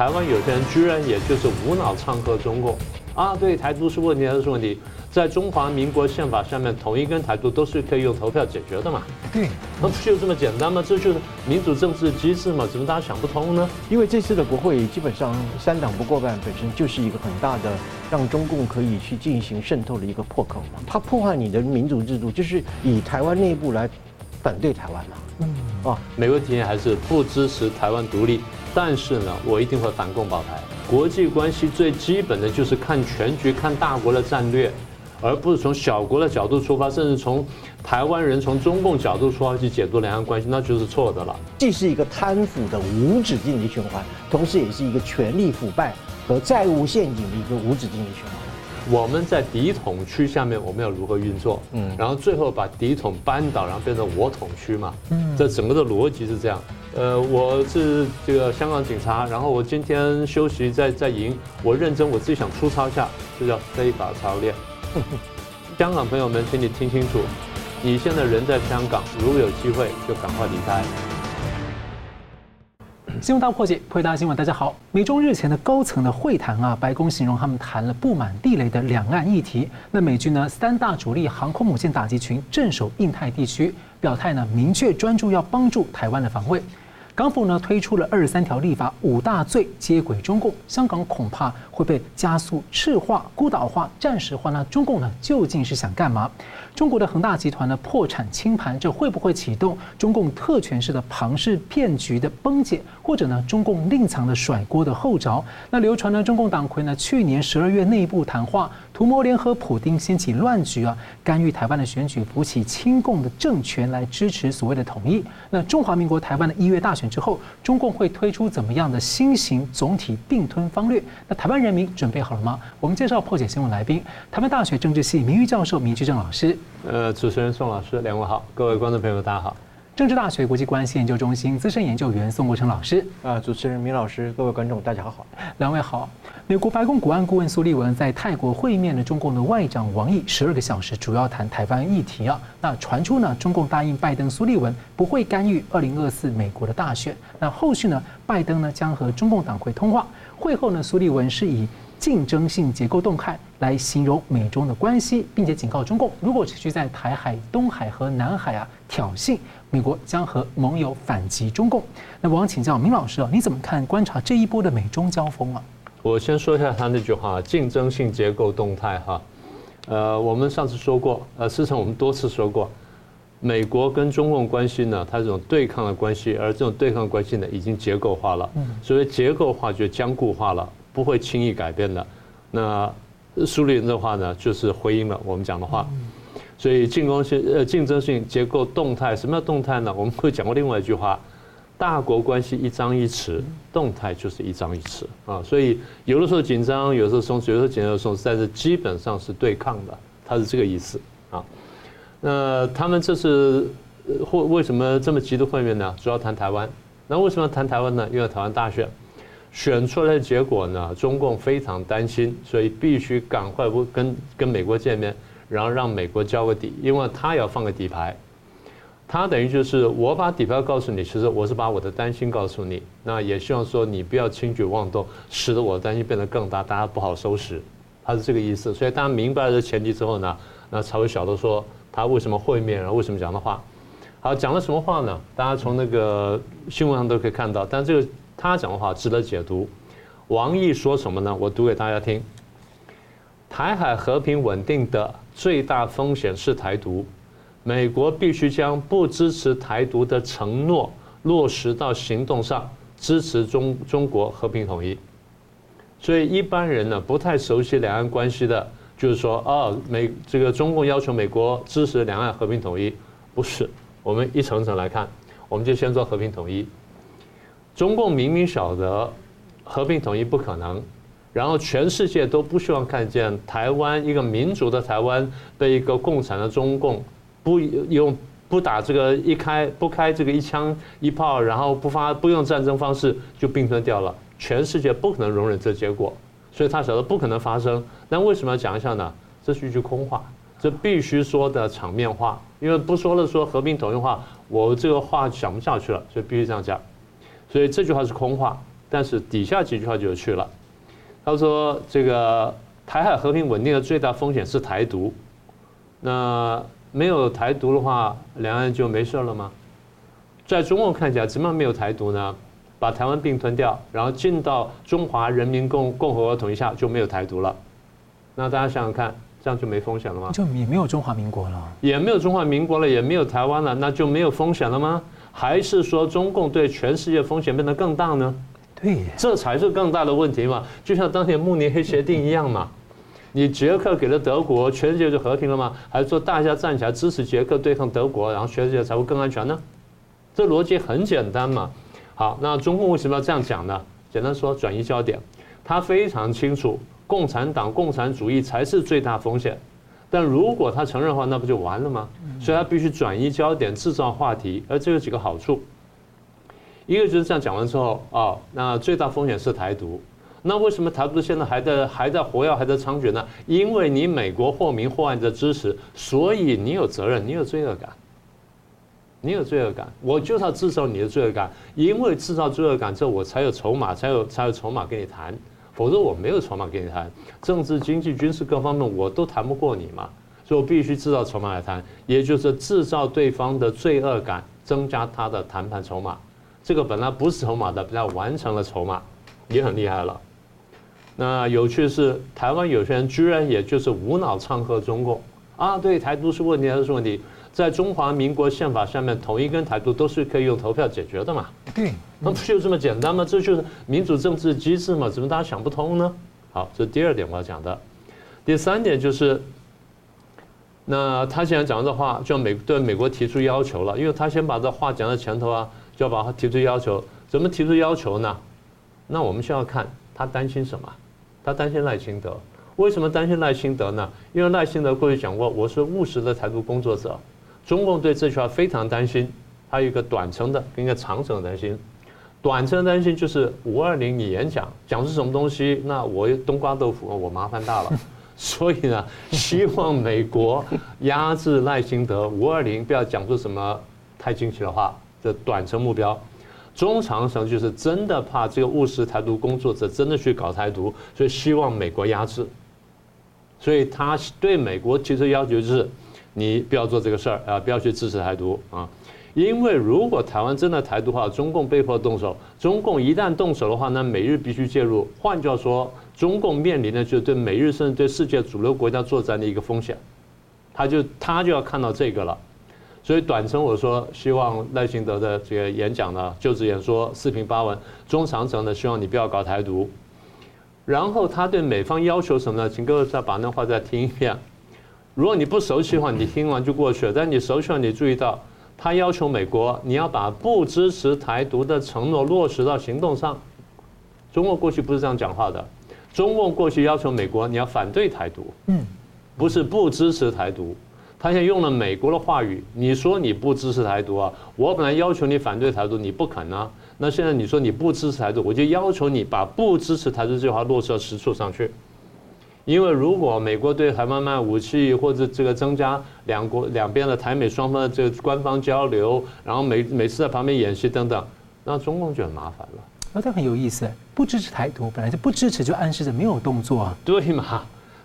台湾有些人居然也就是无脑唱和中共啊，对，台独是问题还是问题？在中华民国宪法下面，统一跟台独都是可以用投票解决的嘛？对，那不就这么简单吗？这就是民主政治机制嘛？怎么大家想不通呢？因为这次的国会基本上三党不过半，本身就是一个很大的让中共可以去进行渗透的一个破口嘛。它破坏你的民主制度，就是以台湾内部来反对台湾嘛。嗯，啊，美国提议还是不支持台湾独立，但是呢，我一定会反共保台。国际关系最基本的就是看全局，看大国的战略。而不是从小国的角度出发，甚至从台湾人从中共角度出发去解读两岸关系，那就是错的了。既是一个贪腐的无止境的循环，同时也是一个权力腐败和债务陷阱的一个无止境的循环。我们在敌统区下面，我们要如何运作？嗯，然后最后把敌统扳倒，然后变成我统区嘛。嗯，这整个的逻辑是这样。呃，我是这个香港警察，然后我今天休息在在营，我认真，我自己想出操一下，这叫非法操练。香港朋友们，请你听清楚，你现在人在香港，如果有机会就赶快离开。新闻大破解，回答新闻，大家好。美中日前的高层的会谈啊，白宫形容他们谈了布满地雷的两岸议题。那美军呢，三大主力航空母舰打击群镇守印太地区，表态呢，明确专注要帮助台湾的防卫。港府呢推出了二十三条立法，五大罪接轨中共，香港恐怕会被加速赤化、孤岛化、战时化。那中共呢究竟是想干嘛？中国的恒大集团呢破产清盘，这会不会启动中共特权式的庞氏骗局的崩解，或者呢中共另藏的甩锅的后着？那流传呢中共党魁呢去年十二月内部谈话，图谋联合普丁掀起乱局啊，干预台湾的选举，扶起亲共的政权来支持所谓的统一。那中华民国台湾的一月大选之后，中共会推出怎么样的新型总体并吞方略？那台湾人民准备好了吗？我们介绍破解新闻来宾，台湾大学政治系名誉教授明居正老师。呃，主持人宋老师，两位好，各位观众朋友大家好。政治大学国际关系研究中心资深研究员宋国成老师。啊，主持人明老师，各位观众大家好。两位好。美国白宫国安顾问苏利文在泰国会面了中共的外长王毅十二个小时，主要谈台湾议题啊。那传出呢，中共答应拜登苏利文不会干预二零二四美国的大选。那后续呢，拜登呢将和中共党魁通话。会后呢，苏利文是以。竞争性结构动态来形容美中的关系，并且警告中共，如果持续在台海、东海和南海啊挑衅，美国将和盟友反击中共。那我想请教明老师啊，你怎么看观察这一波的美中交锋啊？我先说一下他那句话：竞争性结构动态哈。呃，我们上次说过，呃，事实上我们多次说过，美国跟中共关系呢，它这种对抗的关系，而这种对抗关系呢，已经结构化了。所谓结构化就僵固化了。不会轻易改变的。那苏联的话呢，就是回应了我们讲的话。所以进攻性呃竞争性结构动态，什么叫动态呢？我们会讲过另外一句话：大国关系一张一弛，动态就是一张一弛啊。所以有的时候紧张，有的时候松弛，有的时候紧张，有的时候松弛，但是基本上是对抗的，它是这个意思啊。那他们这次或为什么这么急的会面呢？主要谈台湾。那为什么要谈台湾呢？因为台湾大选。选出来的结果呢，中共非常担心，所以必须赶快跟跟美国见面，然后让美国交个底，因为他要放个底牌，他等于就是我把底牌告诉你，其实我是把我的担心告诉你，那也希望说你不要轻举妄动，使得我的担心变得更大，大家不好收拾，他是这个意思。所以大家明白了这前提之后呢，那才会晓得说他为什么会面，然后为什么讲的话。好，讲了什么话呢？大家从那个新闻上都可以看到，但这个。他讲的话值得解读。王毅说什么呢？我读给大家听：台海和平稳定的最大风险是台独，美国必须将不支持台独的承诺落实到行动上，支持中中国和平统一。所以一般人呢不太熟悉两岸关系的，就是说，啊，美这个中共要求美国支持两岸和平统一，不是。我们一层层来看，我们就先做和平统一。中共明明晓得和平统一不可能，然后全世界都不希望看见台湾一个民主的台湾被一个共产的中共不用不打这个一开不开这个一枪一炮，然后不发不用战争方式就并吞掉了，全世界不可能容忍这结果，所以他晓得不可能发生。那为什么要讲一下呢？这是一句空话，这必须说的场面话，因为不说了说和平统一话，我这个话讲不下去了，所以必须这样讲。所以这句话是空话，但是底下几句话就有趣了。他说：“这个台海和平稳定的最大风险是台独，那没有台独的话，两岸就没事了吗？在中共看起来，怎么没有台独呢？把台湾并吞掉，然后进到中华人民共共和国统一下，就没有台独了。那大家想想看，这样就没风险了吗？就也没有中华民国了，也没有中华民国了，也没有台湾了，那就没有风险了吗？还是说中共对全世界风险变得更大呢？”对，这才是更大的问题嘛！就像当年慕尼黑协定一样嘛，你捷克给了德国，全世界就和平了吗？还是说大家站起来支持捷克对抗德国，然后全世界才会更安全呢？这逻辑很简单嘛。好，那中共为什么要这样讲呢？简单说，转移焦点。他非常清楚，共产党、共产主义才是最大风险。但如果他承认的话，那不就完了吗？所以他必须转移焦点，制造话题，而这有几个好处。一个就是这样讲完之后哦，那最大风险是台独。那为什么台独现在还在还在活跃还在猖獗呢？因为你美国或明或暗的支持，所以你有责任，你有罪恶感，你有罪恶感。我就是要制造你的罪恶感，因为制造罪恶感之后，我才有筹码，才有才有筹码跟你谈。否则我没有筹码跟你谈，政治、经济、军事各方面我都谈不过你嘛。所以我必须制造筹码来谈，也就是制造对方的罪恶感，增加他的谈判筹码。这个本来不是筹码的，被他完成了筹码，也很厉害了。那有趣的是，台湾有些人居然也就是无脑唱和中共啊，对，台独是问题，还是问题？在中华民国宪法下面，统一跟台独都是可以用投票解决的嘛？对，那不就这么简单吗？这就是民主政治机制嘛？怎么大家想不通呢？好，这是第二点我要讲的。第三点就是，那他现在讲的话，就美对美国提出要求了，因为他先把这话讲在前头啊。就要把他提出要求，怎么提出要求呢？那我们需要看他担心什么？他担心赖清德。为什么担心赖清德呢？因为赖清德过去讲过，我是务实的台独工作者。中共对这句话非常担心，还有一个短程的跟一个长程的担心。短程的担心就是五二零你演讲讲是什么东西，那我冬瓜豆腐我麻烦大了。所以呢，希望美国压制赖清德五二零不要讲出什么太惊奇的话。这短程目标，中长程就是真的怕这个务实台独工作者真的去搞台独，所以希望美国压制。所以他对美国提出要求就是，你不要做这个事儿啊，不要去支持台独啊。因为如果台湾真的台独的话，中共被迫动手，中共一旦动手的话，那美日必须介入。换句话说，中共面临的就是对美日甚至对世界主流国家作战的一个风险，他就他就要看到这个了。所以短程我说希望赖清德的这个演讲呢，就职演说四平八稳；中长程呢，希望你不要搞台独。然后他对美方要求什么呢？请各位再把那话再听一遍。如果你不熟悉的话，你听完就过去了；但你熟悉了，你注意到他要求美国你要把不支持台独的承诺落实到行动上。中国过去不是这样讲话的，中共过去要求美国你要反对台独，嗯，不是不支持台独。他现在用了美国的话语，你说你不支持台独啊？我本来要求你反对台独，你不肯啊。那现在你说你不支持台独，我就要求你把不支持台独这句话落实到实处上去。因为如果美国对台湾卖武器，或者这个增加两国两边的台美双方的这个官方交流，然后每每次在旁边演习等等，那中共就很麻烦了。那这很有意思，不支持台独，本来就不支持，就暗示着没有动作啊。对嘛？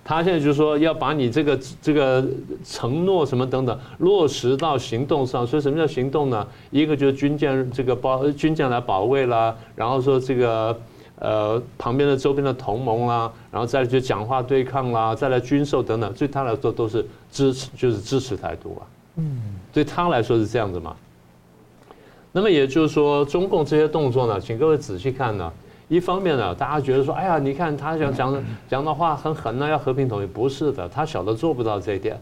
他现在就是说要把你这个这个承诺什么等等落实到行动上，所以什么叫行动呢？一个就是军舰这个保军舰来保卫啦，然后说这个呃旁边的周边的同盟啦，然后再来就讲话对抗啦，再来军售等等，对他来说都是支持，就是支持台独啊。嗯，对他来说是这样子嘛。那么也就是说，中共这些动作呢，请各位仔细看呢。一方面呢，大家觉得说，哎呀，你看他讲讲讲的话很狠呢，要和平统一，不是的，他晓得做不到这一点。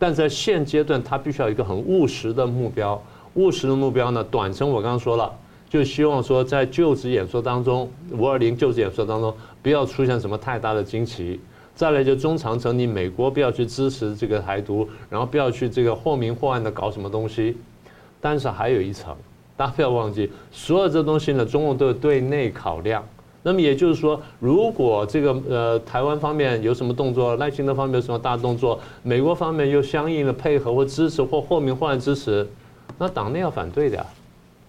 但在现阶段，他必须要有一个很务实的目标。务实的目标呢，短程我刚刚说了，就希望说在就职演说当中，五二零就职演说当中，不要出现什么太大的惊奇。再来就中长程，你美国不要去支持这个台独，然后不要去这个或明或暗的搞什么东西。但是还有一层。大家不要忘记，所有这东西呢，中共都有对内考量。那么也就是说，如果这个呃台湾方面有什么动作，赖清德方面有什么大动作，美国方面又相应的配合或支持或或明或暗支持，那党内要反对的，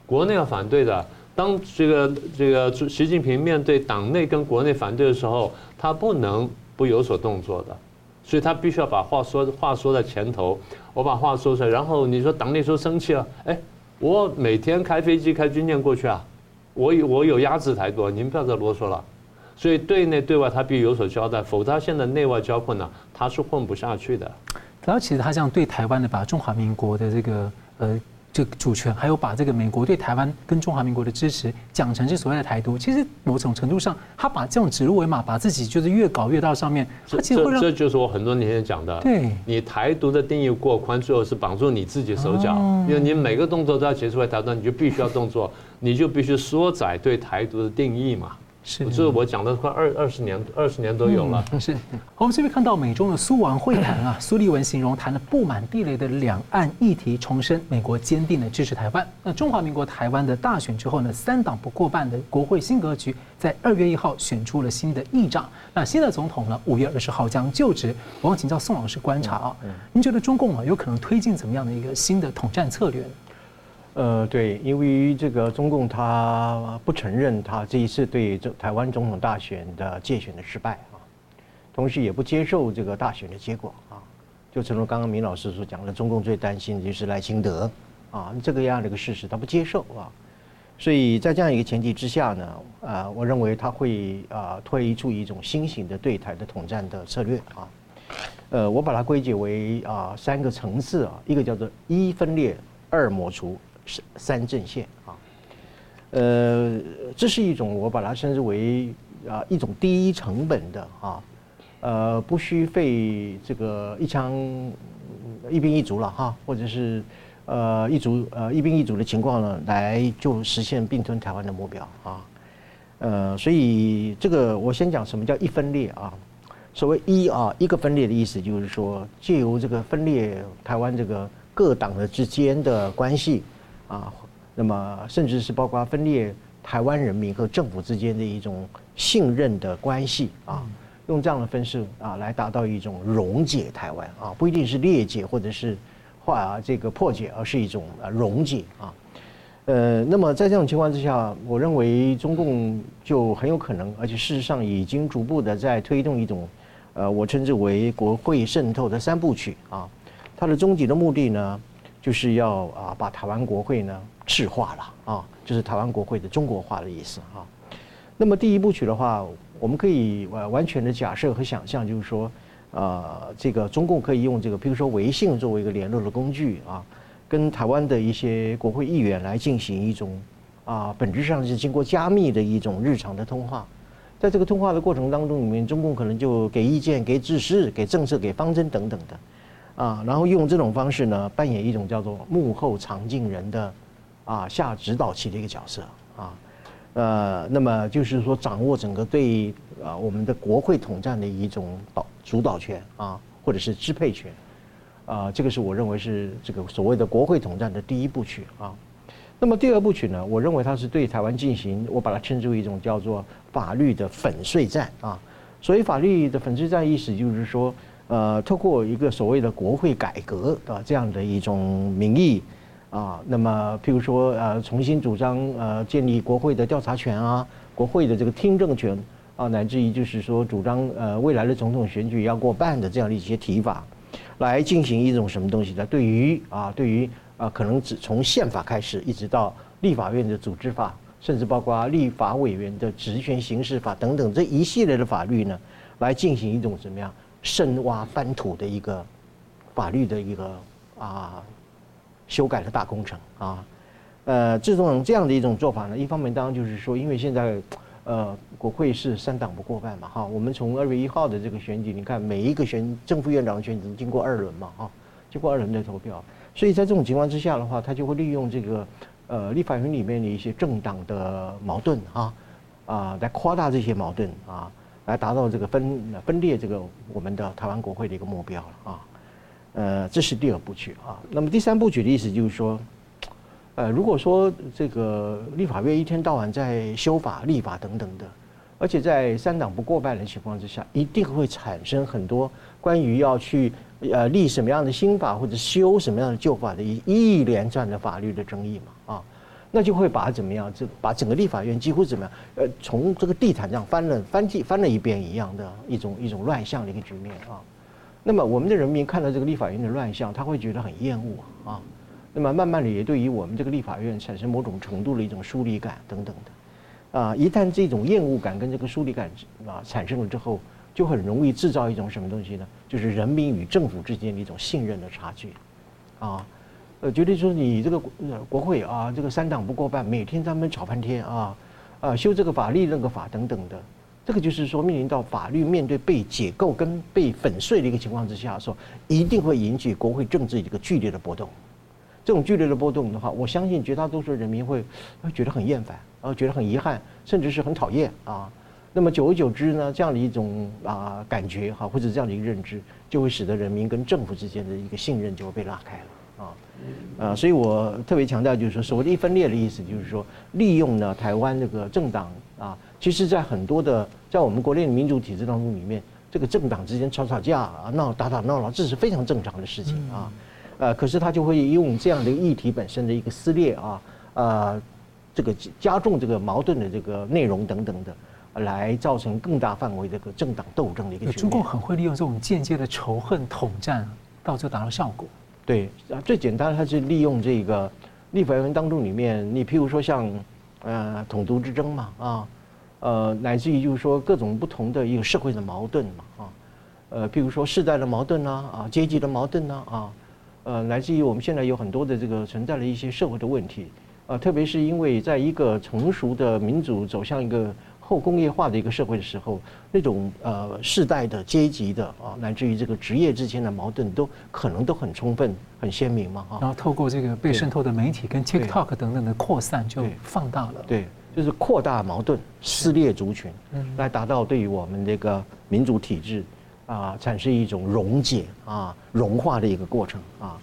国内要反对的，当这个这个习近平面对党内跟国内反对的时候，他不能不有所动作的，所以他必须要把话说话说在前头，我把话说出来，然后你说党内说生气了，哎，我每天开飞机开军舰过去啊，我有我有压制台独，您不要再啰嗦了。所以对内对外他必须有所交代，否则他现在内外交困呢，他是混不下去的。然后其实他这样对台湾的，把中华民国的这个呃这个主权，还有把这个美国对台湾跟中华民国的支持讲成是所谓的台独，其实某种程度上，他把这种指鹿为马，把自己就是越搞越到上面。他其实会让这，这就是我很多年前讲的。对，你台独的定义过宽，最后是绑住你自己手脚，因为你每个动作都要结出来台独，你就必须要动作，你就必须缩窄对台独的定义嘛。是，这是我讲的快二二十年，二十年都有了。是，我们这边看到美中的苏王会谈啊，苏利文形容谈了布满地雷的两岸议题，重申美国坚定的支持台湾。那中华民国台湾的大选之后呢，三党不过半的国会新格局，在二月一号选出了新的议长。那新的总统呢，五月二十号将就职。我想请教宋老师观察啊，您觉得中共啊有可能推进怎么样的一个新的统战策略？呃，对，因为这个中共他不承认他这一次对这台湾总统大选的介选的失败啊，同时也不接受这个大选的结果啊，就正如刚刚明老师所讲的，中共最担心的就是赖清德啊，这个样的一个事实他不接受啊，所以在这样一个前提之下呢，啊，我认为他会啊推出一种新型的对台的统战的策略啊，呃，我把它归结为啊三个层次啊，一个叫做一分裂，二抹除。三阵线啊，呃，这是一种我把它称之为啊一种低成本的啊，呃，不需费这个一枪一兵一卒了哈，或者是呃一卒呃一兵一卒的情况呢，来就实现并吞台湾的目标啊，呃，所以这个我先讲什么叫一分裂啊，所谓一啊一个分裂的意思就是说借由这个分裂台湾这个各党的之间的关系。啊，那么甚至是包括分裂台湾人民和政府之间的一种信任的关系啊，用这样的方式啊来达到一种溶解台湾啊，不一定是裂解或者是化这个破解，而是一种啊溶解啊。呃，那么在这种情况之下，我认为中共就很有可能，而且事实上已经逐步的在推动一种呃，我称之为国会渗透的三部曲啊，它的终极的目的呢，就是要啊把台湾国会呢赤化了啊，就是台湾国会的中国化的意思啊。那么第一部曲的话，我们可以完完全的假设和想象，就是说，啊，这个中共可以用这个，比如说微信作为一个联络的工具啊，跟台湾的一些国会议员来进行一种啊，本质上是经过加密的一种日常的通话。在这个通话的过程当中里面，中共可能就给意见、给指示、给政策、给方针等等的。啊，然后用这种方式呢，扮演一种叫做幕后藏镜人的，啊，下指导棋的一个角色啊，呃，那么就是说掌握整个对啊我们的国会统战的一种导主导权啊，或者是支配权，啊，这个是我认为是这个所谓的国会统战的第一部曲啊。那么第二部曲呢，我认为它是对台湾进行，我把它称之为一种叫做法律的粉碎战啊。所以法律的粉碎战意思就是说。呃，透过一个所谓的国会改革啊，这样的一种名义啊，那么譬如说呃，重新主张呃，建立国会的调查权啊，国会的这个听证权啊，乃至于就是说主张呃，未来的总统选举要过半的这样的一些提法，来进行一种什么东西呢？对于啊，对于啊，可能只从宪法开始，一直到立法院的组织法，甚至包括立法委员的职权行使法等等这一系列的法律呢，来进行一种怎么样？深挖翻土的一个法律的一个啊修改的大工程啊，呃，这种这样的一种做法呢，一方面当然就是说，因为现在呃国会是三党不过半嘛哈，我们从二月一号的这个选举，你看每一个选正副院长的选举都经过二轮嘛哈，经过二轮的投票，所以在这种情况之下的话，他就会利用这个呃立法院里面的一些政党的矛盾啊啊来夸大这些矛盾啊。来达到这个分分裂这个我们的台湾国会的一个目标了啊，呃，这是第二部曲啊。那么第三部曲的意思就是说，呃，如果说这个立法院一天到晚在修法、立法等等的，而且在三党不过半的情况之下，一定会产生很多关于要去呃立什么样的新法或者修什么样的旧法的一一连串的法律的争议嘛啊。那就会把怎么样，这把整个立法院几乎怎么样，呃，从这个地毯上翻了翻地翻了一遍一样的一种一种乱象的一个局面啊。那么我们的人民看到这个立法院的乱象，他会觉得很厌恶啊。那么慢慢的也对于我们这个立法院产生某种程度的一种疏离感等等的，啊，一旦这种厌恶感跟这个疏离感啊产生了之后，就很容易制造一种什么东西呢？就是人民与政府之间的一种信任的差距，啊，呃，觉得说你这个国会啊，这个三党不过半，每天他们吵翻天啊，啊，修这个法律那个法等等的。这个就是说，面临到法律面对被解构跟被粉碎的一个情况之下说，一定会引起国会政治一个剧烈的波动。这种剧烈的波动的话，我相信绝大多数人民会会觉得很厌烦，然后觉得很遗憾，甚至是很讨厌啊。那么久而久之呢，这样的一种啊感觉哈，或者这样的一个认知，就会使得人民跟政府之间的一个信任就会被拉开了啊。啊，所以我特别强调，就是说，所谓的一分裂的意思，就是说，利用呢台湾这个政党啊，其实在很多的。在我们国内的民主体制当中，里面这个政党之间吵吵架啊、闹打打闹闹，这是非常正常的事情啊。呃，可是他就会用这样的议题本身的一个撕裂啊，呃，这个加重这个矛盾的这个内容等等的，来造成更大范围的这个政党斗争的一个。中共很会利用这种间接的仇恨统战，到最后达到效果。对，最简单，它是利用这个立法院当中里面，你譬如说像呃统独之争嘛啊。呃，乃至于就是说各种不同的一个社会的矛盾嘛，啊，呃，譬如说世代的矛盾呐，啊，阶级的矛盾呐，啊，呃，乃至于我们现在有很多的这个存在的一些社会的问题，啊，特别是因为在一个成熟的民主走向一个后工业化的一个社会的时候，那种呃世代的阶级的啊，乃至于这个职业之间的矛盾都可能都很充分、很鲜明嘛，啊，然后透过这个被渗透的媒体跟 TikTok 等等的扩散，就放大了，对。对就是扩大矛盾、撕裂族群，来达到对于我们这个民主体制啊产生一种溶解啊融化的一个过程啊。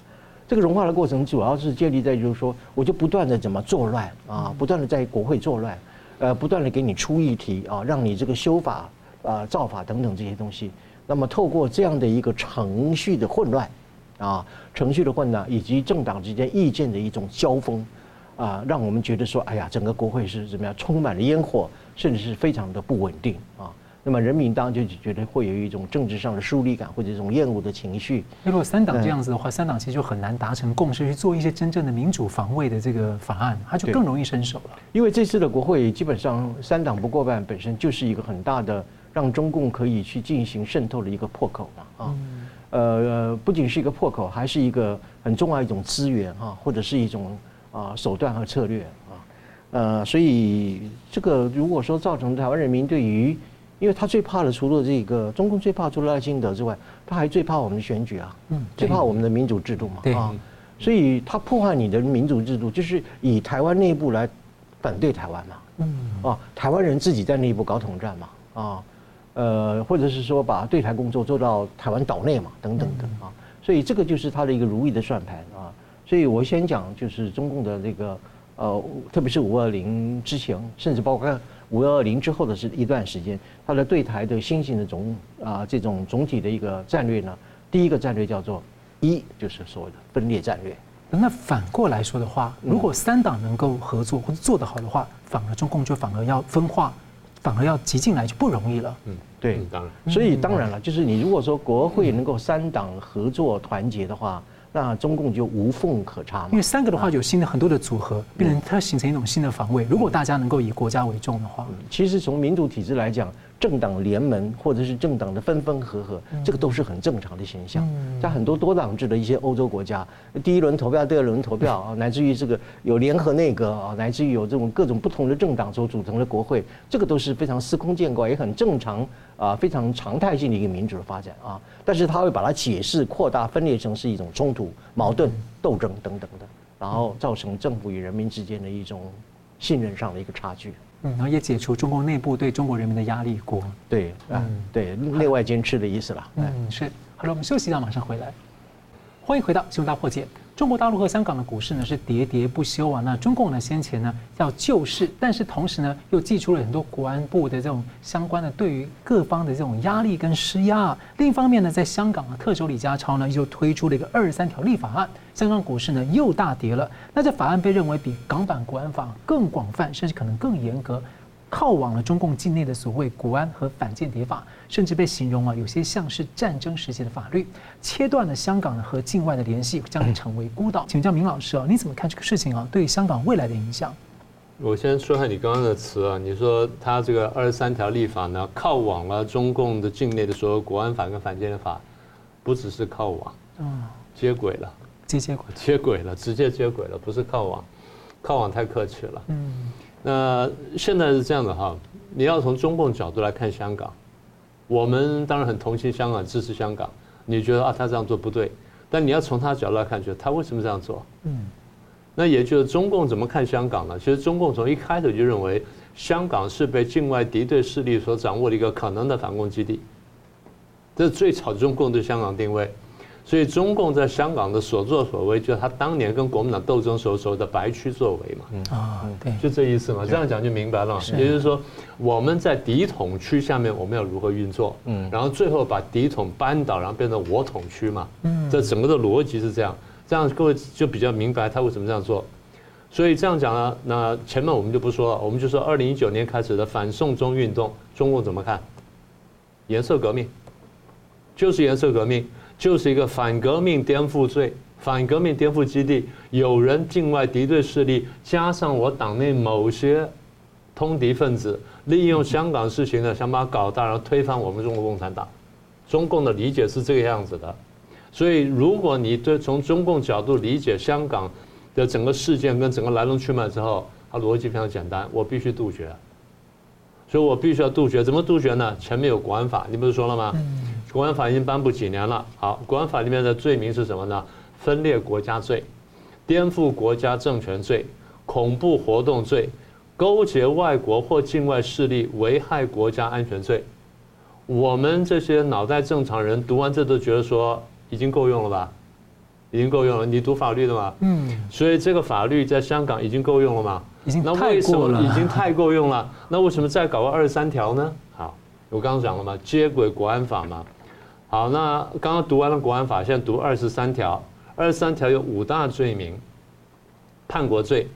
这个融化的过程主要是建立在就是说，我就不断的怎么作乱啊，不断的在国会作乱，呃，不断的给你出议题啊，让你这个修法啊、造法等等这些东西。那么透过这样的一个程序的混乱啊，程序的混乱以及政党之间意见的一种交锋。啊，让我们觉得说，哎呀，整个国会是怎么样，充满了烟火，甚至是非常的不稳定啊。那么人民当然就觉得会有一种政治上的疏离感，或者一种厌恶的情绪。那如果三党这样子的话，三党其实就很难达成共识，去做一些真正的民主防卫的这个法案，它就更容易伸手了。因为这次的国会基本上三党不过半，本身就是一个很大的让中共可以去进行渗透的一个破口嘛啊。呃，不仅是一个破口，还是一个很重要一种资源哈，或者是一种。啊，手段和策略啊，呃，所以这个如果说造成台湾人民对于，因为他最怕的除了这个中共最怕除了赖清德之外，他还最怕我们的选举啊，嗯，最怕我们的民主制度嘛，啊，所以他破坏你的民主制度，就是以台湾内部来反对台湾嘛，嗯，啊，台湾人自己在内部搞统战嘛，啊，呃，或者是说把对台工作做到台湾岛内嘛，等等的啊，所以这个就是他的一个如意的算盘啊。所以我先讲，就是中共的这个，呃，特别是五二零之前，甚至包括五幺二零之后的是一段时间，它的对台的新型的总啊这种总体的一个战略呢，第一个战略叫做一，就是所谓的分裂战略。那反过来说的话，如果三党能够合作或者做得好的话，反而中共就反而要分化，反而要挤进来就不容易了。嗯，对，当然。所以当然了，就是你如果说国会能够三党合作团结的话。那中共就无缝可插嘛？因为三个的话有新的很多的组合，变成它形成一种新的防卫。如果大家能够以国家为重的话，其实从民主体制来讲。政党联盟或者是政党的分分合合，这个都是很正常的现象。在很多多党制的一些欧洲国家，第一轮投票、第二轮投票 啊，乃至于这个有联合内阁啊，乃至于有这种各种不同的政党所组成的国会，这个都是非常司空见惯，也很正常啊，非常常态性的一个民主的发展啊。但是他会把它解释、扩大、分裂成是一种冲突、矛盾、斗争等等的，然后造成政府与人民之间的一种信任上的一个差距。嗯，然后也解除中共内部对中国人民的压力锅。对，嗯，对，内外兼治的意思了。嗯，是。好了，我们休息一下，马上回来。欢迎回到《新闻大破解》，中国大陆和香港的股市呢是喋喋不休啊。那中共呢先前呢要救市，但是同时呢又祭出了很多国安部的这种相关的对于各方的这种压力跟施压。另一方面呢，在香港的特首李家超呢又推出了一个二十三条立法案，香港股市呢又大跌了。那这法案被认为比港版国安法更广泛，甚至可能更严格。靠往了中共境内的所谓国安和反间谍法，甚至被形容啊，有些像是战争时期的法律，切断了香港和境外的联系，将会 成为孤岛。请教明老师啊，你怎么看这个事情啊？对香港未来的影响？我先说下你刚刚的词啊，你说他这个二十三条立法呢，靠往了中共的境内的所有国安法跟反间谍法，不只是靠往，嗯，接轨了，接接轨，接轨了，直接接轨了，不是靠往，靠往太客气了，嗯。那现在是这样的哈，你要从中共角度来看香港，我们当然很同情香港，支持香港。你觉得啊，他这样做不对，但你要从他角度来看，觉得他为什么这样做？嗯，那也就是中共怎么看香港呢？其实中共从一开始就认为香港是被境外敌对势力所掌握的一个可能的反攻基地，这是最早中共对香港定位。所以中共在香港的所作所为，就是他当年跟国民党斗争时候所谓的白区作为嘛，啊，对，就这意思嘛。这样讲就明白了，也就是说我们在敌统区下面我们要如何运作，嗯，然后最后把敌统扳倒，然后变成我统区嘛，嗯，这整个的逻辑是这样，这样各位就比较明白他为什么这样做。所以这样讲呢，那前面我们就不说了，我们就说二零一九年开始的反送中运动，中共怎么看？颜色革命，就是颜色革命。就是一个反革命颠覆罪，反革命颠覆基地，有人境外敌对势力，加上我党内某些通敌分子，利用香港事情呢，想把它搞大，然后推翻我们中国共产党。中共的理解是这个样子的，所以如果你对从中共角度理解香港的整个事件跟整个来龙去脉之后，它逻辑非常简单，我必须杜绝，所以我必须要杜绝，怎么杜绝呢？前面有国安法，你不是说了吗？国安法已经颁布几年了。好，国安法里面的罪名是什么呢？分裂国家罪、颠覆国家政权罪、恐怖活动罪、勾结外国或境外势力危害国家安全罪。我们这些脑袋正常人读完这都觉得说已经够用了吧？已经够用了。你读法律的嘛？嗯。所以这个法律在香港已经够用了吗？已经太过了。已经太够用了。那为什么再搞个二十三条呢？好，我刚刚讲了嘛，接轨国安法嘛。好，那刚刚读完了国安法，现在读二十三条。二十三条有五大罪名：叛国罪、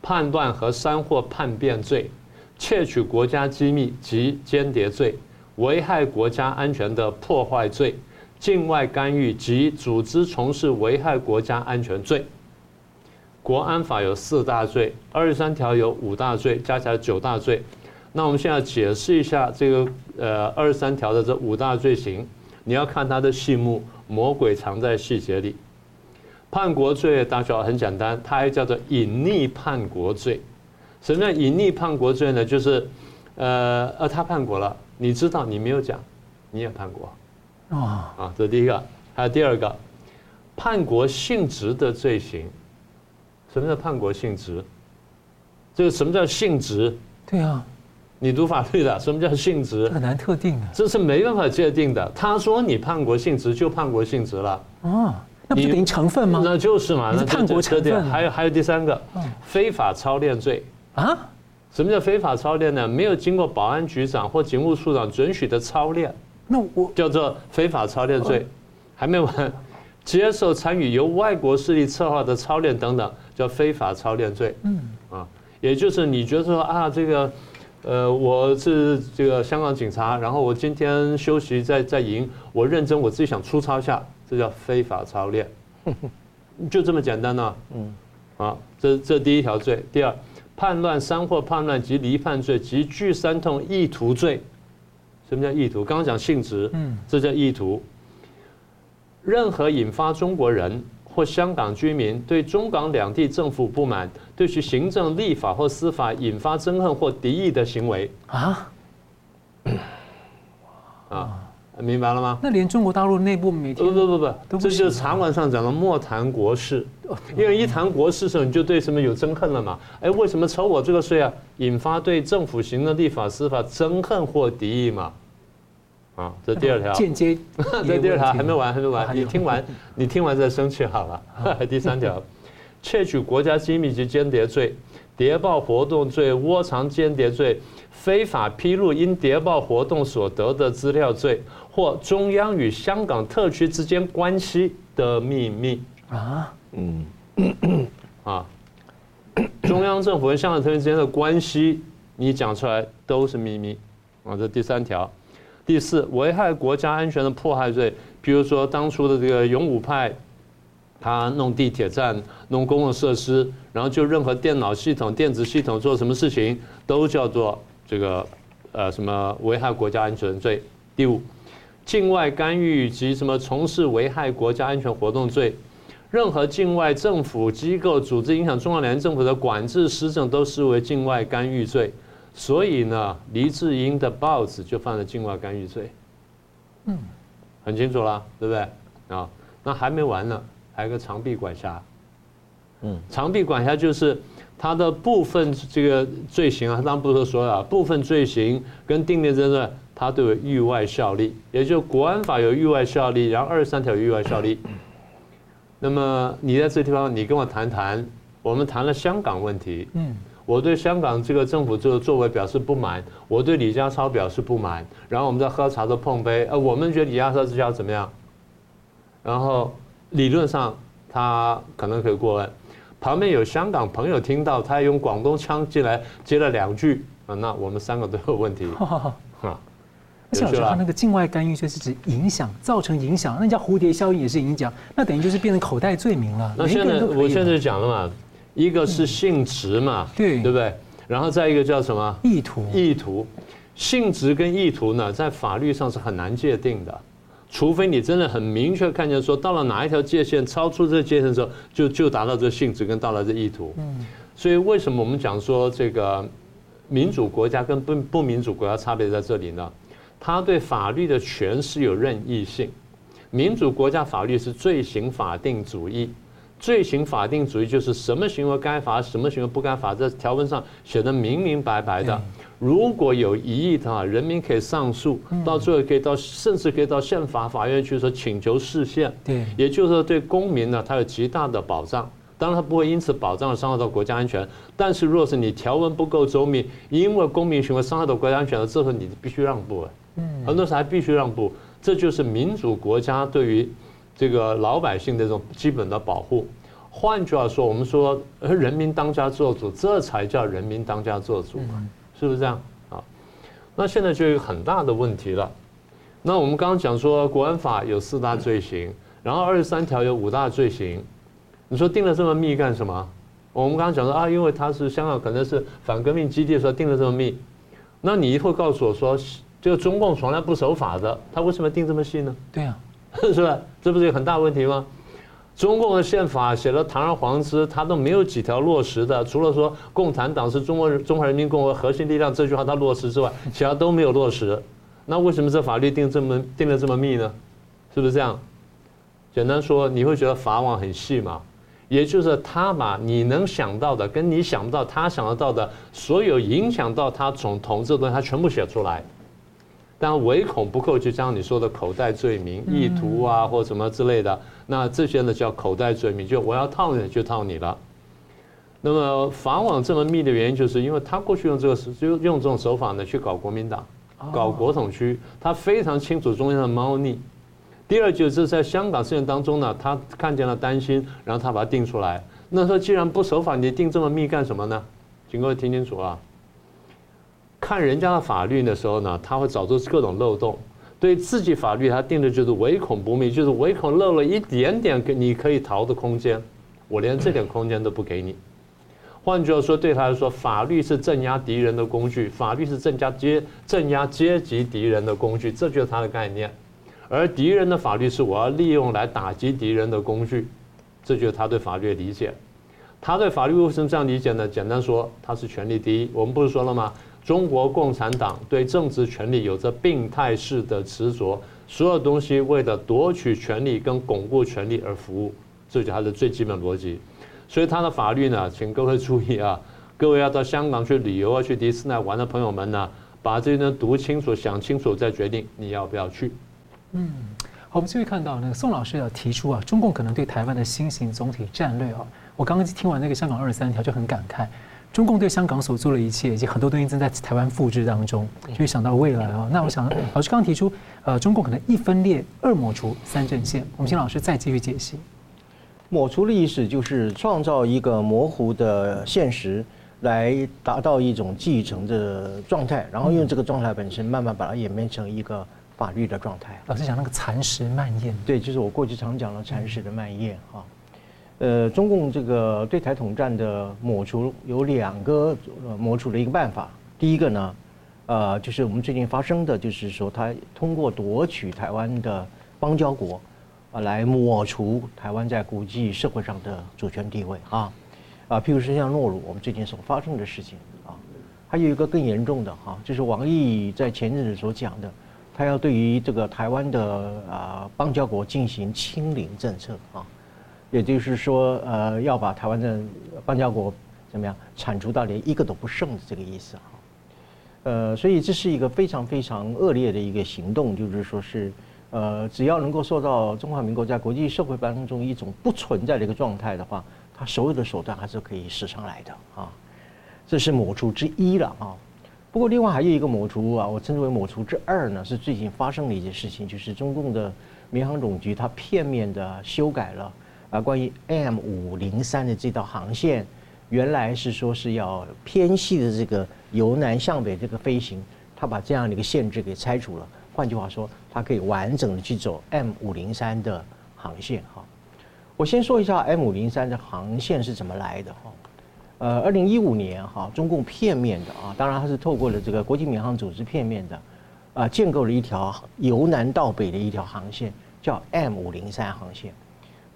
叛乱和煽惑叛变罪、窃取国家机密及间谍罪、危害国家安全的破坏罪、境外干预及组织从事危害国家安全罪。国安法有四大罪，二十三条有五大罪，加起来九大罪。那我们现在解释一下这个呃二十三条的这五大罪行。你要看他的细目，魔鬼藏在细节里。叛国罪大小很简单，它还叫做隐匿叛国罪。什么叫隐匿叛国罪呢？就是，呃呃，他叛国了，你知道你没有讲，你也叛国。啊啊，这是第一个。还有第二个，叛国性质的罪行。什么叫叛国性质？这个什么叫性质？对啊。你读法律的，什么叫性质？很难特定的，这是没办法界定的。他说你叛国性质就叛国性质了。哦，那不等于成分吗？那就是嘛，那叛国成分。还有还有第三个，非法操练罪啊？什么叫非法操练呢？没有经过保安局长或警务处长准许的操练，那我叫做非法操练罪。还没完，接受参与由外国势力策划的操练等等，叫非法操练罪。嗯啊，也就是你觉得说啊这个。呃，我是这个香港警察，然后我今天休息在在营，我认真，我自己想出操一下，这叫非法操练，就这么简单呢、啊。嗯，啊，这这第一条罪。第二，叛乱、煽惑叛乱及离叛罪及聚煽动意图罪。什么叫意图？刚刚讲性质，嗯，这叫意图。任何引发中国人。或香港居民对中港两地政府不满，对其行政、立法或司法引发憎恨或敌意的行为啊，啊，明白了吗？那连中国大陆内部媒体不不不不，这就是茶馆上讲的莫谈国事，因为一谈国事的时候，你就对什么有憎恨了嘛？哎，为什么抽我这个税啊？引发对政府行政、立法、司法憎恨或敌意嘛？啊，这第二条。间接。这第二条还没完，还没完。你听完，你听完再生气好了。第三条，窃取国家机密及间谍罪、谍报活动罪、窝藏间谍罪、非法披露因谍报活动所得的资料罪，或中央与香港特区之间关系的秘密啊，嗯，啊，中央政府和香港特区之间的关系，你讲出来都是秘密啊。这第三条。第四，危害国家安全的迫害罪，比如说当初的这个勇武派，他弄地铁站、弄公共设施，然后就任何电脑系统、电子系统做什么事情，都叫做这个呃什么危害国家安全罪。第五，境外干预及什么从事危害国家安全活动罪，任何境外政府机构组织影响中央两政府的管制施政，都视为境外干预罪。所以呢，黎智英的报纸就犯了境外干预罪，嗯，很清楚了，对不对？啊，那还没完呢，还有个长臂管辖，嗯，长臂管辖就是他的部分这个罪行啊，他当然不是说了，部分罪行跟定罪真的，它都有域外效力，也就国安法有域外效力，然后二十三条有域外效力。那么你在这地方，你跟我谈谈，我们谈了香港问题，嗯。我对香港这个政府这个作为表示不满，我对李家超表示不满，然后我们在喝茶都碰杯，呃，我们觉得李家超这家怎么样？然后理论上他可能可以过问，旁边有香港朋友听到他用广东腔进来接了两句，啊，那我们三个都有问题。哈，而且我觉得他那个境外干预罪是指影响，造成影响，那叫蝴蝶效应也是影响，那等于就是变成口袋罪名了。那现在我现在讲了嘛。一个是性质嘛，对对不对？然后再一个叫什么？意图。意图，性质跟意图呢，在法律上是很难界定的，除非你真的很明确看见说，到了哪一条界限，超出这个界限的时候，就就达到这性质跟到了这意图。嗯。所以为什么我们讲说这个民主国家跟不不民主国家差别在这里呢？它对法律的诠释有任意性，民主国家法律是罪行法定主义。罪行法定主义就是什么行为该罚，什么行为不该罚，在条文上写得明明白白的。如果有异议的话，人民可以上诉，到最后可以到，甚至可以到宪法法院去说请求释宪。对，也就是说对公民呢，他有极大的保障。当然，他不会因此保障伤害到国家安全。但是，若是你条文不够周密，因为公民行为伤害到国家安全了，这时候你必须让步。嗯，很多时候还必须让步。这就是民主国家对于。这个老百姓的这种基本的保护，换句话说，我们说人民当家作主，这才叫人民当家作主嘛，是不是这样啊？那现在就有很大的问题了。那我们刚刚讲说，国安法有四大罪行，然后二十三条有五大罪行，你说定了这么密干什么？我们刚刚讲说啊，因为他是香港可能是反革命基地的时候定了这么密，那你以后告诉我说，这个中共从来不守法的，他为什么定这么细呢？对啊。是吧？这不是有很大问题吗？中共的宪法写了堂而皇之，他都没有几条落实的，除了说共产党是中国中华人民共和国核心力量这句话他落实之外，其他都没有落实。那为什么这法律定这么定得这么密呢？是不是这样？简单说，你会觉得法网很细吗？也就是他把你能想到的，跟你想不到他想得到的，所有影响到他总统这东西，他全部写出来。但唯恐不够，就像你说的口袋罪名、意图啊，或什么之类的，那这些呢叫口袋罪名，就我要套你就套你了。那么法网这么密的原因，就是因为他过去用这个就用这种手法呢去搞国民党、搞国统区，他非常清楚中间的猫腻。第二就是在香港事件当中呢，他看见了担心，然后他把它定出来。那说既然不守法，你定这么密干什么呢？请各位听清楚啊。看人家的法律的时候呢，他会找出各种漏洞。对自己法律，他定的就是唯恐不密，就是唯恐漏了一点点给你可以逃的空间，我连这点空间都不给你。换句话说，对他来说，法律是镇压敌人的工具，法律是镇压阶镇压阶级敌人的工具，这就是他的概念。而敌人的法律是我要利用来打击敌人的工具，这就是他对法律的理解。他对法律为什么这样理解呢？简单说，他是权力第一。我们不是说了吗？中国共产党对政治权力有着病态式的执着，所有东西为了夺取权力跟巩固权力而服务，这就是它的最基本逻辑。所以他的法律呢，请各位注意啊，各位要到香港去旅游啊，去迪士尼玩的朋友们呢，把这些呢读清楚、想清楚再决定你要不要去。嗯，好，我们继续看到那个宋老师要提出啊，中共可能对台湾的新型总体战略啊。我刚刚听完那个香港二十三条就很感慨，中共对香港所做的一切，以及很多东西正在台湾复制当中，就会想到未来啊。那我想老师刚刚提出，呃，中共可能一分裂、二抹除、三阵线，我们请老师再继续解析。抹除的意思就是创造一个模糊的现实，来达到一种继承的状态，然后用这个状态本身慢慢把它演变成一个。法律的状态，老师讲那个蚕食蔓延，对，就是我过去常讲的蚕食的蔓延哈。呃，中共这个对台统战的抹除有两个呃抹除的一个办法。第一个呢，呃，就是我们最近发生的，就是说他通过夺取台湾的邦交国，啊，来抹除台湾在国际社会上的主权地位啊。啊，譬如说像诺鲁，我们最近所发生的事情啊，还有一个更严重的哈，就是王毅在前阵子所讲的。他要对于这个台湾的啊邦交国进行清零政策啊，也就是说呃要把台湾的邦交国怎么样铲除到连一个都不剩的这个意思哈，呃所以这是一个非常非常恶劣的一个行动，就是说是呃只要能够受到中华民国在国际社会当中一种不存在的一个状态的话，他所有的手段还是可以使上来的啊，这是抹除之一了啊。不过，另外还有一个抹除啊，我称之为抹除之二呢，是最近发生的一件事情，就是中共的民航总局它片面的修改了啊，关于 M 五零三的这道航线，原来是说是要偏西的这个由南向北这个飞行，它把这样的一个限制给拆除了。换句话说，它可以完整的去走 M 五零三的航线哈。我先说一下 M 五零三的航线是怎么来的哈。呃，二零一五年哈，中共片面的啊，当然它是透过了这个国际民航组织片面的，啊，建构了一条由南到北的一条航线，叫 M 五零三航线。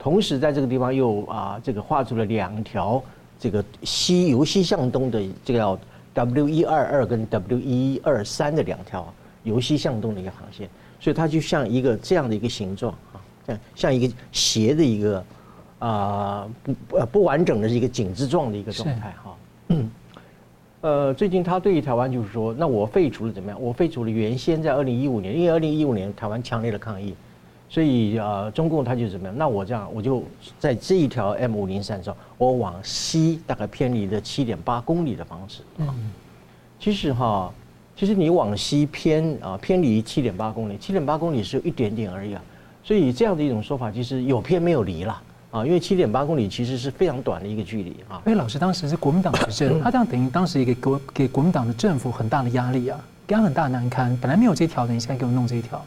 同时在这个地方又啊，这个画出了两条这个西由西向东的这个叫 W 一二二跟 W 一二三的两条由西向东的一个航线，所以它就像一个这样的一个形状啊，像像一个斜的一个。啊，不不不完整的一个井字状的一个状态哈。呃，最近他对于台湾就是说，那我废除了怎么样？我废除了原先在二零一五年，因为二零一五年台湾强烈的抗议，所以啊，中共他就怎么样？那我这样，我就在这一条 M 五零三上，我往西大概偏离了七点八公里的方式。嗯，其实哈，其实你往西偏啊，偏离七点八公里，七点八公里是有一点点而已啊。所以这样的一种说法，其实有偏没有离了。啊，因为七点八公里其实是非常短的一个距离啊。因为老师当时是国民党执政，他这样等于当时也给国给国民党的政府很大的压力啊，给他很大难堪。本来没有这条的，你现在给我弄这一条。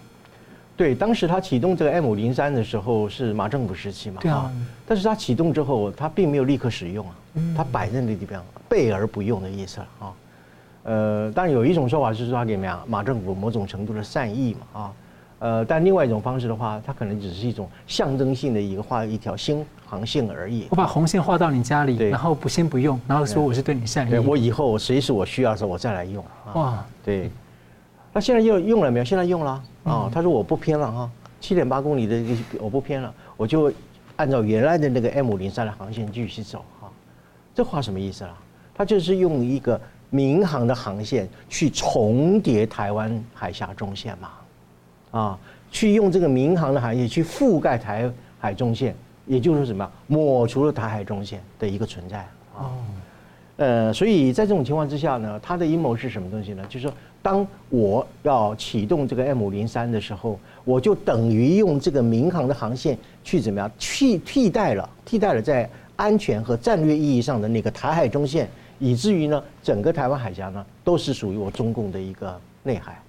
对，当时他启动这个 M 五零三的时候是马政府时期嘛，对啊。但是他启动之后，他并没有立刻使用啊，他摆在那个地方备而不用的意思了啊。呃，当然有一种说法是说他给马马政府某种程度的善意嘛啊。呃，但另外一种方式的话，它可能只是一种象征性的一个画一条新航线而已。我把红线画到你家里，然后不先不用，然后说我是对你善意。对，我以后随时我需要的时候我再来用。哇，对。那现在又用了没有？现在用了啊。他说我不偏了哈，七点八公里的我不偏了，我就按照原来的那个 M 五零三的航线继续走哈。这话什么意思啊？他就是用一个民航的航线去重叠台湾海峡中线嘛。啊，去用这个民航的行业去覆盖台海中线，也就是说什么？抹除了台海中线的一个存在啊。呃，所以在这种情况之下呢，他的阴谋是什么东西呢？就是说，当我要启动这个 M 五零三的时候，我就等于用这个民航的航线去怎么样？去替代了，替代了在安全和战略意义上的那个台海中线，以至于呢，整个台湾海峡呢都是属于我中共的一个内海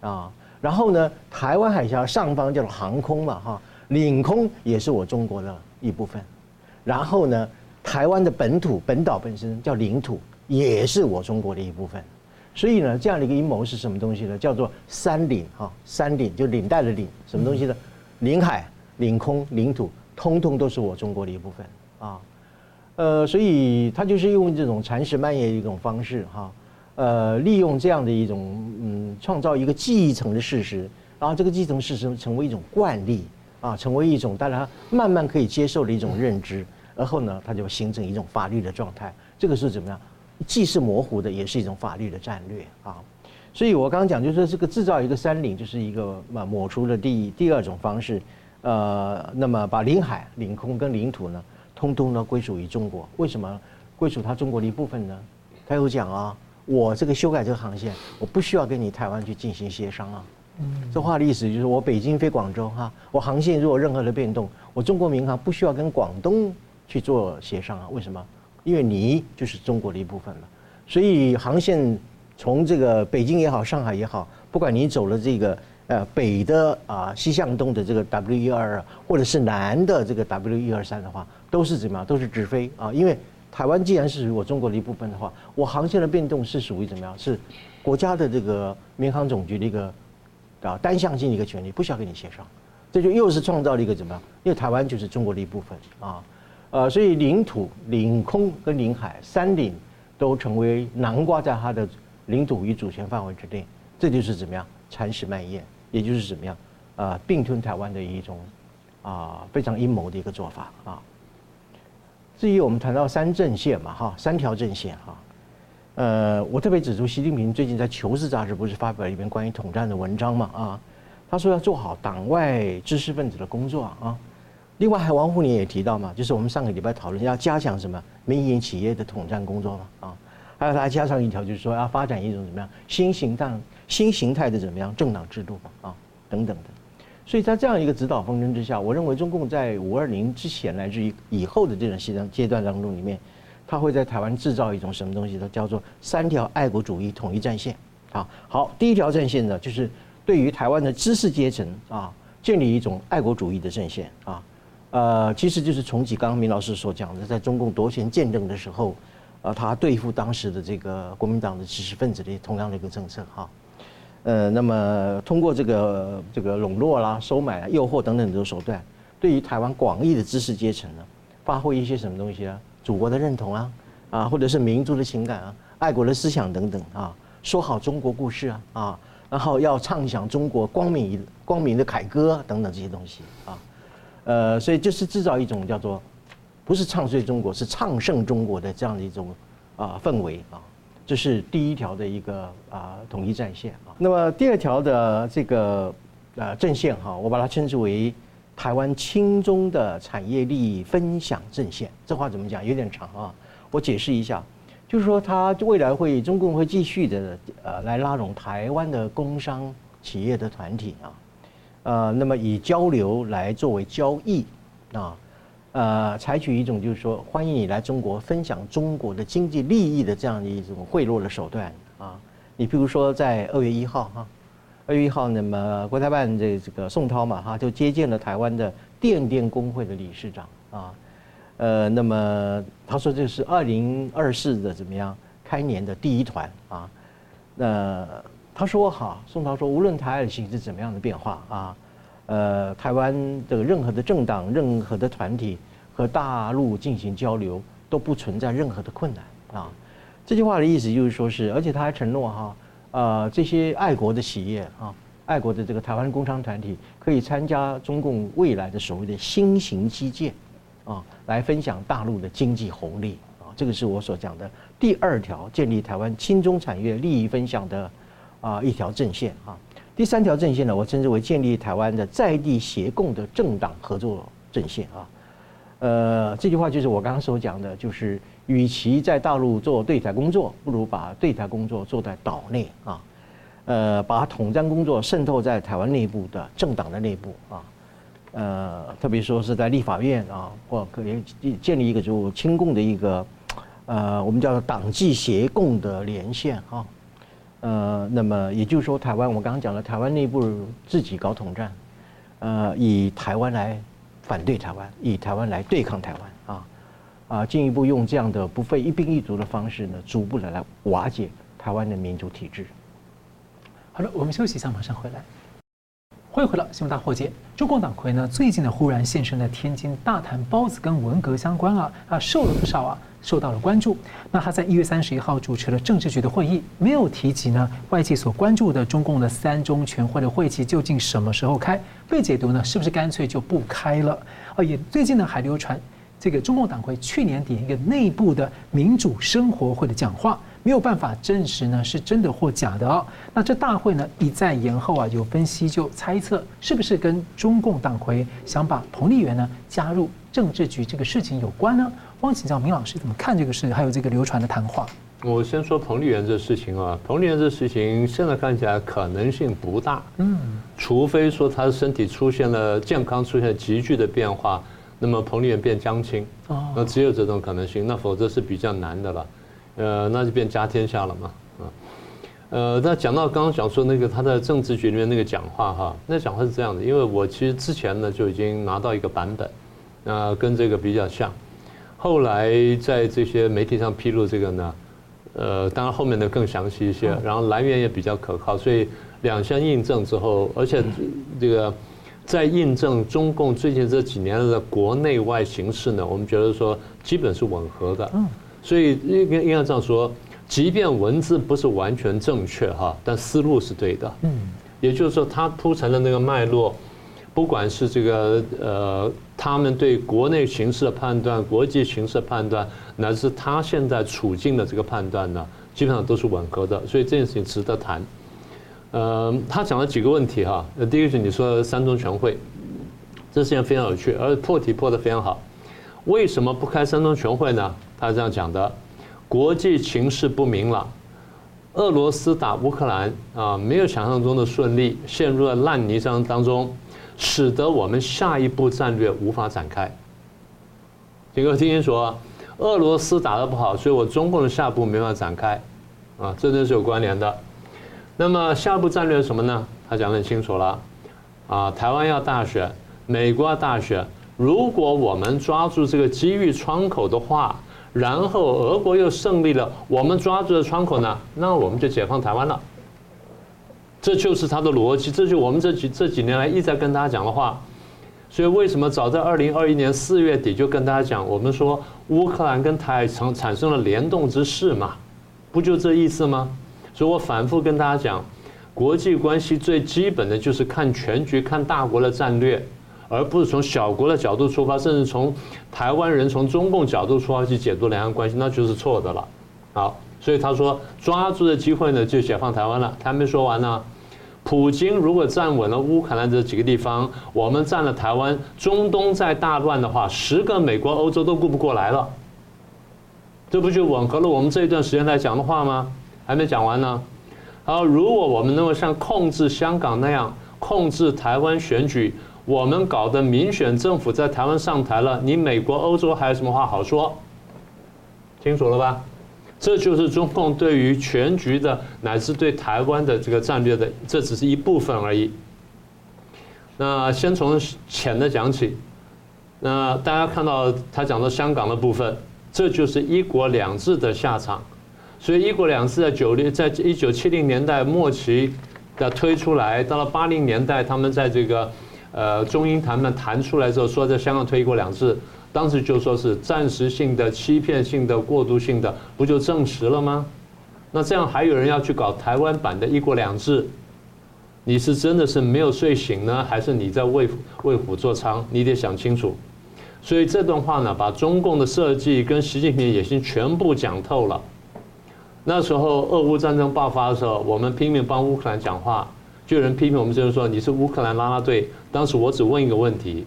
啊。然后呢，台湾海峡上方叫做航空嘛，哈，领空也是我中国的一部分。然后呢，台湾的本土本岛本身叫领土，也是我中国的一部分。所以呢，这样的一个阴谋是什么东西呢？叫做三领哈，三领就领带的领，什么东西呢？领海、领空、领土，通通都是我中国的一部分啊。呃，所以他就是用这种蚕食蔓延的一种方式哈。呃，利用这样的一种嗯，创造一个继承的事实，然后这个继承事实成为一种惯例啊，成为一种大家慢慢可以接受的一种认知，而后呢，它就形成一种法律的状态。这个是怎么样？既是模糊的，也是一种法律的战略啊。所以我刚刚讲，就是说这个制造一个山岭，就是一个抹抹除的第第二种方式。呃，那么把领海、领空跟领土呢，通通呢归属于中国。为什么归属它中国的一部分呢？他有讲啊，我这个修改这个航线，我不需要跟你台湾去进行协商啊。嗯，这话的意思就是我北京飞广州哈，我航线如果任何的变动，我中国民航不需要跟广东去做协商啊。为什么？因为你就是中国的一部分了。所以航线。从这个北京也好，上海也好，不管你走了这个呃北的啊西向东的这个 W 一二二，或者是南的这个 W 一二三的话，都是怎么样？都是直飞啊！因为台湾既然是我中国的一部分的话，我航线的变动是属于怎么样？是国家的这个民航总局的一个啊单向性的一个权利，不需要跟你协商。这就又是创造了一个怎么样？因为台湾就是中国的一部分啊，呃，所以领土、领空跟领海山岭都成为南瓜在它的。领土与主权范围之内，这就是怎么样蚕食蔓延，也就是怎么样啊并吞台湾的一种啊非常阴谋的一个做法啊。至于我们谈到三阵线嘛哈，三条阵线哈，呃，我特别指出，习近平最近在《求是》杂志不是发表了一篇关于统战的文章嘛啊，他说要做好党外知识分子的工作啊。另外还王沪宁也提到嘛，就是我们上个礼拜讨论要加强什么民营企业的统战工作嘛啊。还有他加上一条，就是说要发展一种怎么样新形态、新形态的怎么样政党制度啊等等的。所以在这样一个指导方针之下，我认为中共在五二零之前乃至于以后的这种阶段阶段当中里面，他会在台湾制造一种什么东西呢？叫做三条爱国主义统一战线。啊，好，第一条战线呢，就是对于台湾的知识阶层啊，建立一种爱国主义的阵线啊。呃，其实就是重启刚刚明老师所讲的，在中共夺权建政的时候。啊，他对付当时的这个国民党的知识分子的同样的一个政策哈，呃，那么通过这个这个笼络啦、收买、诱惑等等这种手段，对于台湾广义的知识阶层呢，发挥一些什么东西啊？祖国的认同啊，啊，或者是民族的情感啊、爱国的思想等等啊，说好中国故事啊，啊，然后要唱响中国光明光明的凯歌等等这些东西啊，呃，所以就是制造一种叫做。不是唱衰中国，是唱胜中国的这样的一种啊氛围啊，这是第一条的一个啊统一战线啊。那么第二条的这个呃阵线哈，我把它称之为台湾亲中的产业利益分享阵线。这话怎么讲？有点长啊，我解释一下，就是说它未来会中共会继续的呃来拉拢台湾的工商企业的团体啊，呃，那么以交流来作为交易啊。呃，采取一种就是说，欢迎你来中国分享中国的经济利益的这样的一种贿赂的手段啊。你比如说，在二月一号哈，二月一号，那么国台办这这个宋涛嘛哈，就接见了台湾的电电工会的理事长啊。呃，那么他说这是二零二四的怎么样开年的第一团啊。那他说哈，宋涛说，无论台海的形势怎么样的变化啊。呃，台湾的任何的政党、任何的团体和大陆进行交流都不存在任何的困难啊。这句话的意思就是说是，而且他还承诺哈，呃，这些爱国的企业啊，爱国的这个台湾工商团体可以参加中共未来的所谓的新型基建啊，来分享大陆的经济红利啊。这个是我所讲的第二条建立台湾亲中产业利益分享的啊一条阵线啊。第三条阵线呢，我称之为建立台湾的在地协共的政党合作阵线啊。呃，这句话就是我刚刚所讲的，就是与其在大陆做对台工作，不如把对台工作做在岛内啊。呃，把统战工作渗透在台湾内部的政党的内部啊。呃，特别说是在立法院啊，或可以建立一个就亲共的一个呃，我们叫做党际协共的连线啊。呃，那么也就是说，台湾我刚刚讲了，台湾内部自己搞统战，呃，以台湾来反对台湾，以台湾来对抗台湾啊，啊，进一步用这样的不费一兵一卒的方式呢，逐步的来瓦解台湾的民主体制。好了，我们休息一下，马上回来。欢迎回到新闻大破解。中共党魁呢，最近呢忽然现身在天津，大谈包子跟文革相关啊，啊，瘦了不少啊。受到了关注。那他在一月三十一号主持了政治局的会议，没有提及呢外界所关注的中共的三中全会的会期究竟什么时候开？被解读呢是不是干脆就不开了？啊，也最近呢还流传这个中共党魁去年底一个内部的民主生活会的讲话，没有办法证实呢是真的或假的哦。那这大会呢一再延后啊，有分析就猜测是不是跟中共党魁想把彭丽媛呢加入政治局这个事情有关呢？汪请教明老师怎么看这个事，还有这个流传的谈话。我先说彭丽媛这事情啊，彭丽媛这事情现在看起来可能性不大，嗯，除非说她的身体出现了健康出现急剧的变化，那么彭丽媛变江青，哦，那只有这种可能性，那否则是比较难的了，呃，那就变家天下了嘛，啊，呃，那讲到刚刚讲说那个他在政治局里面那个讲话哈，那讲话是这样的，因为我其实之前呢就已经拿到一个版本，那跟这个比较像，后来在这些媒体上披露这个呢。呃，当然后面的更详细一些，然后来源也比较可靠，所以两相印证之后，而且这个在印证中共最近这几年的国内外形势呢，我们觉得说基本是吻合的。嗯，所以应该应该这样说，即便文字不是完全正确哈，但思路是对的。嗯，也就是说，它铺陈的那个脉络。不管是这个呃，他们对国内形势的判断、国际形势的判断，乃至他现在处境的这个判断呢，基本上都是吻合的，所以这件事情值得谈。呃，他讲了几个问题哈，第一个是你说三中全会，这事情非常有趣，而破题破得非常好。为什么不开三中全会呢？他是这样讲的：国际情势不明朗，俄罗斯打乌克兰啊，没有想象中的顺利，陷入了烂泥浆当中。使得我们下一步战略无法展开。听哥听清楚啊，俄罗斯打得不好，所以我中共的下一步没法展开，啊，这都是有关联的。那么下一步战略是什么呢？他讲得很清楚了，啊，台湾要大选，美国要大选，如果我们抓住这个机遇窗口的话，然后俄国又胜利了，我们抓住的窗口呢，那我们就解放台湾了。这就是他的逻辑，这就是我们这几这几年来一直在跟大家讲的话。所以为什么早在二零二一年四月底就跟大家讲，我们说乌克兰跟台海产产生了联动之势嘛，不就这意思吗？所以我反复跟大家讲，国际关系最基本的就是看全局、看大国的战略，而不是从小国的角度出发，甚至从台湾人从中共角度出发去解读两岸关系，那就是错的了。好。所以他说，抓住的机会呢，就解放台湾了。他还没说完呢。普京如果站稳了乌克兰这几个地方，我们占了台湾，中东再大乱的话，十个美国、欧洲都顾不过来了。这不就吻合了我们这一段时间来讲的话吗？还没讲完呢。好，如果我们能够像控制香港那样控制台湾选举，我们搞的民选政府在台湾上台了，你美国、欧洲还有什么话好说？清楚了吧？这就是中共对于全局的乃至对台湾的这个战略的，这只是一部分而已。那先从浅的讲起，那大家看到他讲到香港的部分，这就是一国两制的下场。所以一国两制在九零，在一九七零年代末期的推出来，到了八零年代他们在这个呃中英谈判谈出来之后，说在香港推一国两制。当时就说是暂时性的、欺骗性的、过渡性的，不就证实了吗？那这样还有人要去搞台湾版的一国两制，你是真的是没有睡醒呢，还是你在为为虎作伥？你得想清楚。所以这段话呢，把中共的设计跟习近平野心全部讲透了。那时候俄乌战争爆发的时候，我们拼命帮乌克兰讲话，就有人批评我们，就是说你是乌克兰拉拉队。当时我只问一个问题。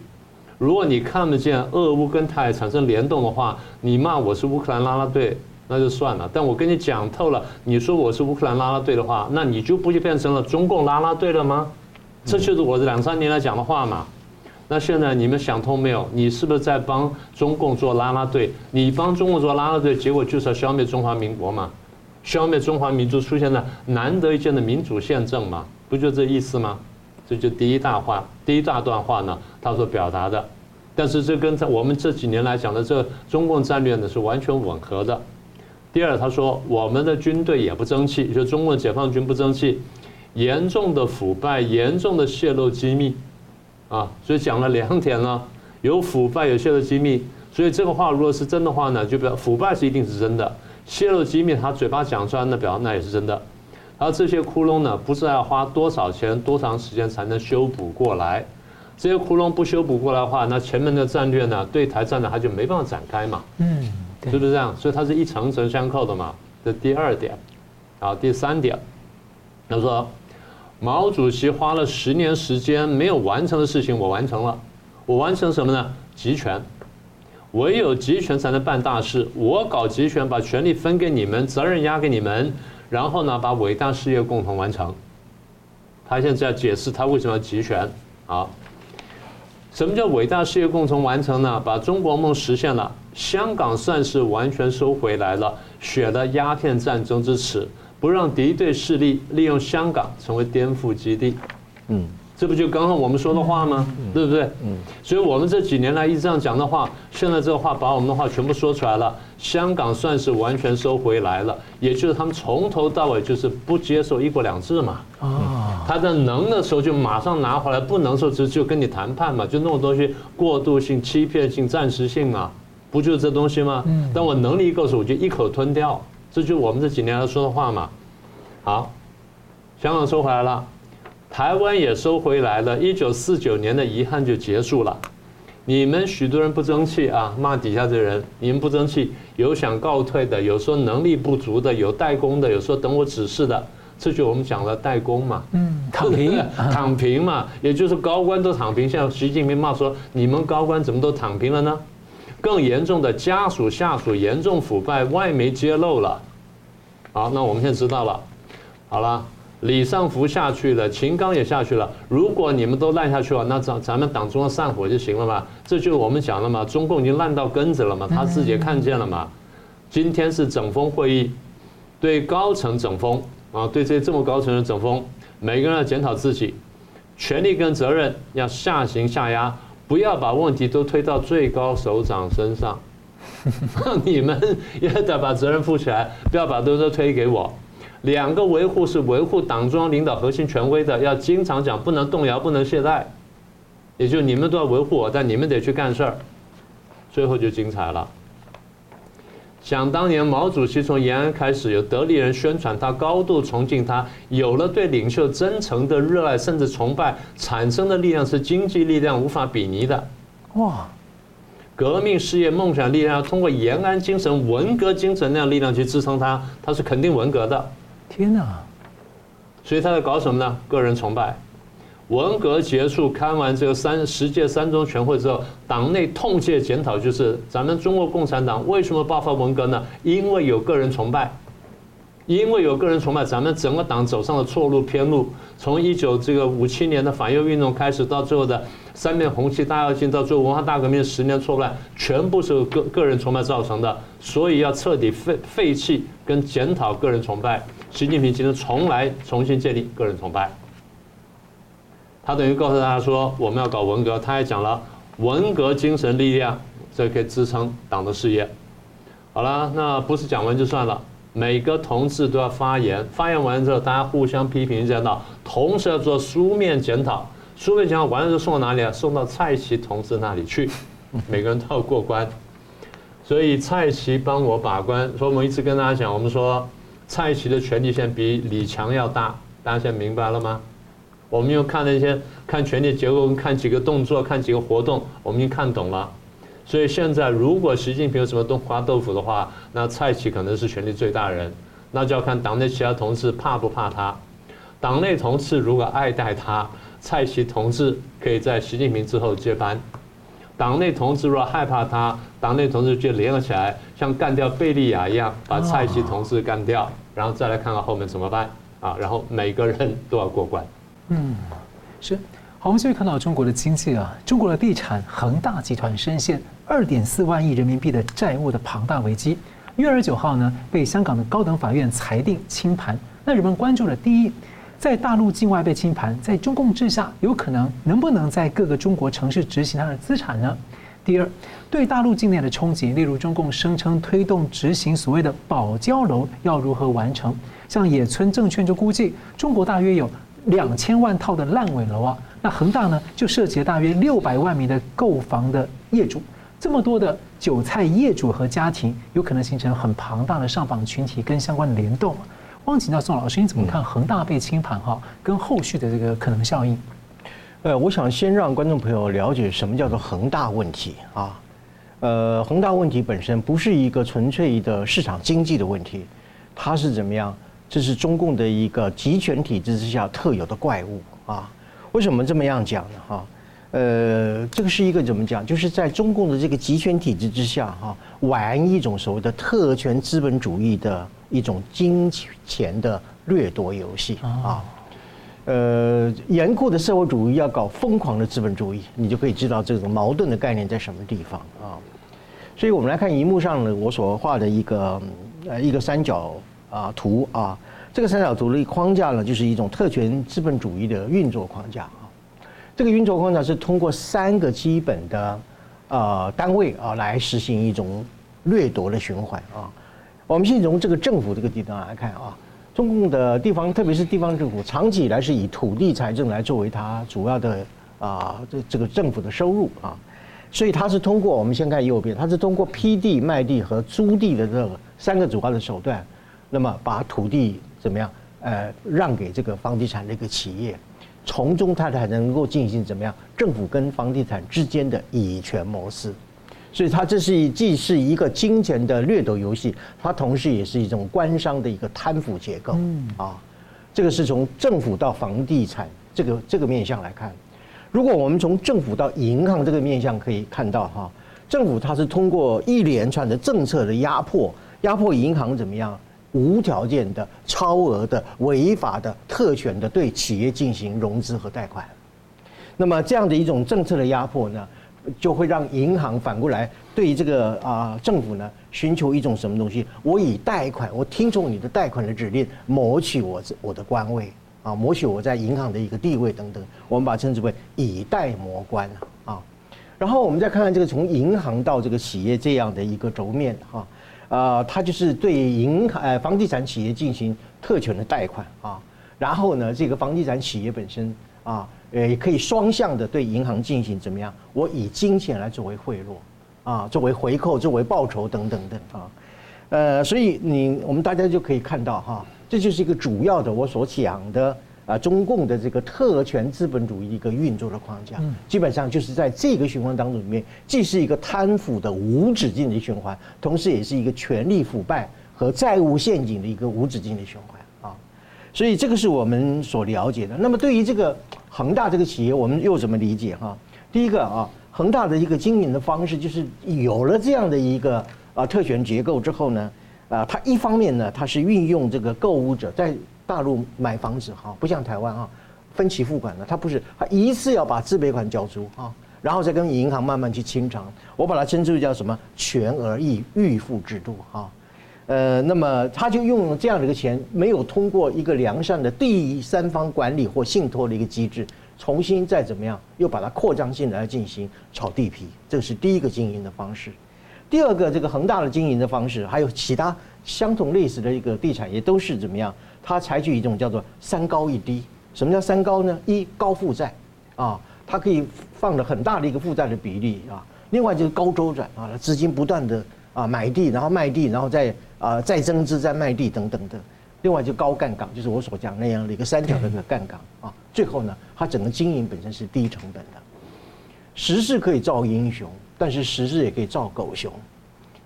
如果你看不见俄乌跟台产生联动的话，你骂我是乌克兰拉拉队，那就算了。但我跟你讲透了，你说我是乌克兰拉拉队的话，那你就不就变成了中共拉拉队了吗？这就是我这两三年来讲的话嘛。那现在你们想通没有？你是不是在帮中共做拉拉队？你帮中共做拉拉队，结果就是要消灭中华民国嘛，消灭中华民族，出现了难得一见的民主宪政嘛，不就这意思吗？这就第一大话，第一大段话呢，他所表达的，但是这跟我们这几年来讲的这中共战略呢是完全吻合的。第二，他说我们的军队也不争气，就中共解放军不争气，严重的腐败，严重的泄露机密，啊，所以讲了两点了，有腐败，有泄露机密，所以这个话如果是真的话呢，就表腐败是一定是真的，泄露机密他嘴巴讲出来的表那也是真的。而这些窟窿呢，不知道要花多少钱、多长时间才能修补过来。这些窟窿不修补过来的话，那前面的战略呢，对台战呢，它就没办法展开嘛。嗯，是不是这样？所以它是一层层相扣的嘛。这第二点，好，第三点，他说毛主席花了十年时间没有完成的事情，我完成了。我完成什么呢？集权，唯有集权才能办大事。我搞集权，把权力分给你们，责任压给你们，然后呢，把伟大事业共同完成。他现在在解释他为什么要集权。好，什么叫伟大事业共同完成呢？把中国梦实现了，香港算是完全收回来了，雪了鸦片战争之耻，不让敌对势力利用香港成为颠覆基地。嗯。这不就刚刚我们说的话吗？对不对？嗯，所以我们这几年来一直这样讲的话，现在这个话把我们的话全部说出来了。香港算是完全收回来了，也就是他们从头到尾就是不接受一国两制嘛。啊，他在能的时候就马上拿回来，不能的时候就就跟你谈判嘛，就那种东西过渡性、欺骗性、暂时性嘛，不就是这东西吗？嗯，但我能力一够时，我就一口吞掉，这就是我们这几年来说的话嘛。好，香港收回来了。台湾也收回来了，一九四九年的遗憾就结束了。你们许多人不争气啊，骂底下的人，你们不争气，有想告退的，有说能力不足的，有代工的，有说等我指示的，这就我们讲的代工嘛。嗯，躺平，躺平嘛，也就是高官都躺平。现在习近平骂说，你们高官怎么都躺平了呢？更严重的，家属下属严重腐败，外媒揭露了。好，那我们现在知道了。好了。李尚福下去了，秦刚也下去了。如果你们都烂下去了，那咱咱们党中央散伙就行了嘛？这就是我们讲了嘛。中共已经烂到根子了嘛，他自己也看见了嘛。今天是整风会议，对高层整风啊，对这些这么高层的整风，每个人要检讨自己，权力跟责任要下行下压，不要把问题都推到最高首长身上。你们也得把责任负起来，不要把都都推给我。两个维护是维护党中央领导核心权威的，要经常讲，不能动摇，不能懈怠。也就你们都要维护我，但你们得去干事儿。最后就精彩了。想当年毛主席从延安开始，有得力人宣传他，高度崇敬他，有了对领袖真诚的热爱甚至崇拜，产生的力量是经济力量无法比拟的。哇！革命事业梦想力量要通过延安精神、文革精神那样力量去支撑他，他是肯定文革的。天哪！所以他在搞什么呢？个人崇拜。文革结束，开完这个三十届三中全会之后，党内痛切检讨，就是咱们中国共产党为什么爆发文革呢？因为有个人崇拜，因为有个人崇拜，咱们整个党走上了错路偏路。从一九这个五七年的反右运动开始，到最后的三面红旗大跃进，到最后文化大革命十年错乱，全部是个个人崇拜造成的。所以要彻底废废弃跟检讨个人崇拜。习近平今天从来重新建立个人崇拜，他等于告诉大家说，我们要搞文革，他还讲了文革精神力量，这可以支撑党的事业。好了，那不是讲完就算了，每个同志都要发言，发言完之后大家互相批评一下，到同时要做书面检讨，书面检讨完了就送到哪里啊？送到蔡奇同志那里去，每个人都要过关。所以蔡奇帮我把关，所以我们一直跟大家讲，我们说。蔡奇的权力线比李强要大，大家现在明白了吗？我们又看那些看权力结构，看几个动作，看几个活动，我们已经看懂了。所以现在如果习近平有什么动花豆腐的话，那蔡奇可能是权力最大人，那就要看党内其他同志怕不怕他。党内同志如果爱戴他，蔡奇同志可以在习近平之后接班。党内同志若害怕他，党内同志就联合起来，像干掉贝利亚一样，把蔡奇同志干掉。然后再来看看后面怎么办啊？然后每个人都要过关。嗯，是。好，我们继续看到中国的经济啊，中国的地产恒大集团深陷二点四万亿人民币的债务的庞大危机。一月二十九号呢，被香港的高等法院裁定清盘。那人们关注的第一，在大陆境外被清盘，在中共治下有可能能不能在各个中国城市执行它的资产呢？第二，对大陆境内的冲击，例如中共声称推动执行所谓的保交楼要如何完成？像野村证券就估计，中国大约有两千万套的烂尾楼啊。那恒大呢，就涉及了大约六百万名的购房的业主，这么多的韭菜业主和家庭，有可能形成很庞大的上访群体跟相关的联动。汪请教宋老师，你怎么看恒大被清盘哈，跟后续的这个可能效应？呃，我想先让观众朋友了解什么叫做恒大问题啊。呃，恒大问题本身不是一个纯粹的市场经济的问题，它是怎么样？这是中共的一个集权体制之下特有的怪物啊！为什么这么样讲呢？哈，呃，这个是一个怎么讲？就是在中共的这个集权体制之下，哈，玩一种所谓的特权资本主义的一种金钱的掠夺游戏啊。呃，严酷的社会主义要搞疯狂的资本主义，你就可以知道这种矛盾的概念在什么地方啊。所以我们来看荧幕上呢，我所画的一个呃一个三角。啊，图啊，这个三角图的框架呢，就是一种特权资本主义的运作框架啊。这个运作框架是通过三个基本的呃单位啊来实行一种掠夺的循环啊。我们先从这个政府这个地方来看啊，中共的地方，特别是地方政府，长期以来是以土地财政来作为它主要的啊这这个政府的收入啊，所以它是通过我们先看右边，它是通过批地、卖地和租地的这个三个主要的手段。那么把土地怎么样？呃，让给这个房地产的一个企业，从中它才能够进行怎么样？政府跟房地产之间的以权谋私，所以它这是既是一个金钱的掠夺游戏，它同时也是一种官商的一个贪腐结构。嗯啊，这个是从政府到房地产这个这个面向来看。如果我们从政府到银行这个面向可以看到哈，政府它是通过一连串的政策的压迫，压迫银行怎么样？无条件的、超额的、违法的、特权的对企业进行融资和贷款，那么这样的一种政策的压迫呢，就会让银行反过来对这个啊政府呢寻求一种什么东西？我以贷款，我听从你的贷款的指令，谋取我我的官位啊，谋取我在银行的一个地位等等，我们把称之为以贷谋官啊。然后我们再看看这个从银行到这个企业这样的一个轴面哈。啊，它就是对银行、呃房地产企业进行特权的贷款啊，然后呢，这个房地产企业本身啊，呃，也可以双向的对银行进行怎么样？我以金钱来作为贿赂啊，作为回扣，作为报酬等等等啊，呃，所以你我们大家就可以看到哈，这就是一个主要的我所讲的。啊，中共的这个特权资本主义一个运作的框架，基本上就是在这个循环当中里面，既是一个贪腐的无止境的循环，同时也是一个权力腐败和债务陷阱的一个无止境的循环啊。所以这个是我们所了解的。那么对于这个恒大这个企业，我们又怎么理解哈？第一个啊，恒大的一个经营的方式，就是有了这样的一个啊特权结构之后呢，啊，它一方面呢，它是运用这个购物者在。大陆买房子哈，不像台湾啊，分期付款的，他不是，他一次要把自备款交出啊，然后再跟银行慢慢去清偿。我把它称之为叫什么全额预预付制度哈，呃，那么他就用这样的一个钱，没有通过一个良善的第三方管理或信托的一个机制，重新再怎么样，又把它扩张性来进行炒地皮，这是第一个经营的方式。第二个，这个恒大的经营的方式，还有其他相同类似的一个地产也，都是怎么样？它采取一种叫做“三高一低”。什么叫“三高”呢？一高负债，啊，它可以放了很大的一个负债的比例啊。另外就是高周转啊，资金不断的啊买地，然后卖地，然后再啊再增资再卖地等等的。另外就高杠杆，就是我所讲那样的一个三角的一个杠杆啊。最后呢，它整个经营本身是低成本的。时势可以造英雄，但是时势也可以造狗熊。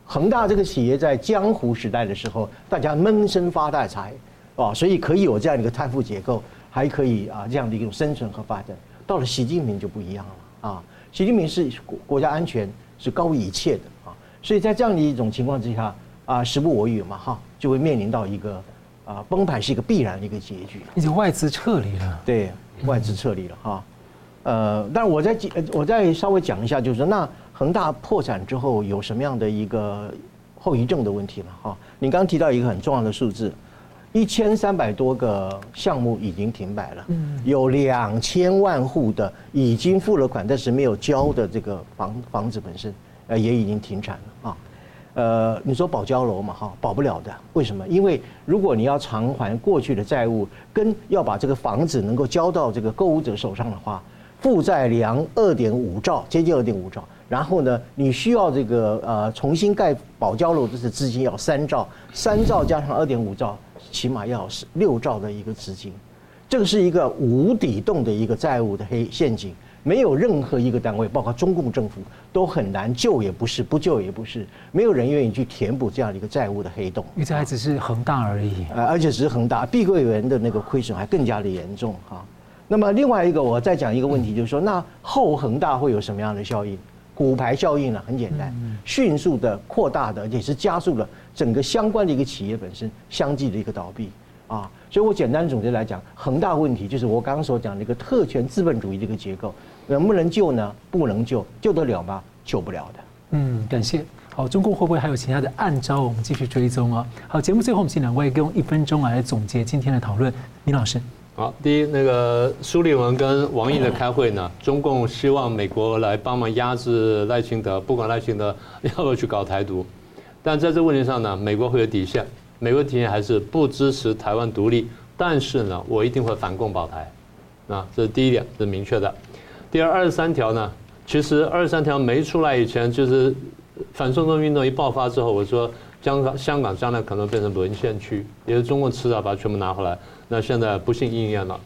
恒大这个企业在江湖时代的时候，大家闷声发大财。啊，所以可以有这样一个贪腐结构，还可以啊这样的一种生存和发展。到了习近平就不一样了啊，习近平是国国家安全是高于一切的啊，所以在这样的一种情况之下啊，时不我与嘛哈，就会面临到一个啊崩盘是一个必然的一个结局。已经外资撤离了，对，外资撤离了哈。呃，但是我再我再稍微讲一下，就是说那恒大破产之后有什么样的一个后遗症的问题嘛哈？你刚刚提到一个很重要的数字。一千三百多个项目已经停摆了，有两千万户的已经付了款但是没有交的这个房房子本身，呃也已经停产了啊，呃你说保交楼嘛哈，保不了的，为什么？因为如果你要偿还过去的债务，跟要把这个房子能够交到这个购物者手上的话，负债量二点五兆，接近二点五兆。然后呢，你需要这个呃重新盖保交楼，这是资金要三兆，三兆加上二点五兆，起码要六兆的一个资金，这个是一个无底洞的一个债务的黑陷阱。没有任何一个单位，包括中共政府，都很难救也不是，不救也不是，没有人愿意去填补这样的一个债务的黑洞。因为这还只是恒大而已，呃，而且只是恒大，碧桂园的那个亏损还更加的严重哈。那么另外一个，我再讲一个问题，就是说，那后恒大会有什么样的效应？骨牌效应呢？很简单，迅速的扩大的，而且是加速了整个相关的一个企业本身相继的一个倒闭啊。所以我简单总结来讲，恒大问题就是我刚刚所讲的一个特权资本主义的一个结构，能不能救呢？不能救，救得了吗？救不了的。嗯，感谢。好，中共会不会还有其他的暗招？我们继续追踪啊。好，节目最后我们请两位用一分钟来总结今天的讨论。李老师。好，第一，那个苏立文跟王毅的开会呢，中共希望美国来帮忙压制赖清德，不管赖清德要不要去搞台独，但在这问题上呢，美国会有底线，美国底线还是不支持台湾独立，但是呢，我一定会反共保台，啊，这是第一点，是明确的。第二，二十三条呢，其实二十三条没出来以前，就是反送中运动一爆发之后，我说香港香港将来可能变成沦陷区，也是中共迟早把它全部拿回来。那现在不幸应验了。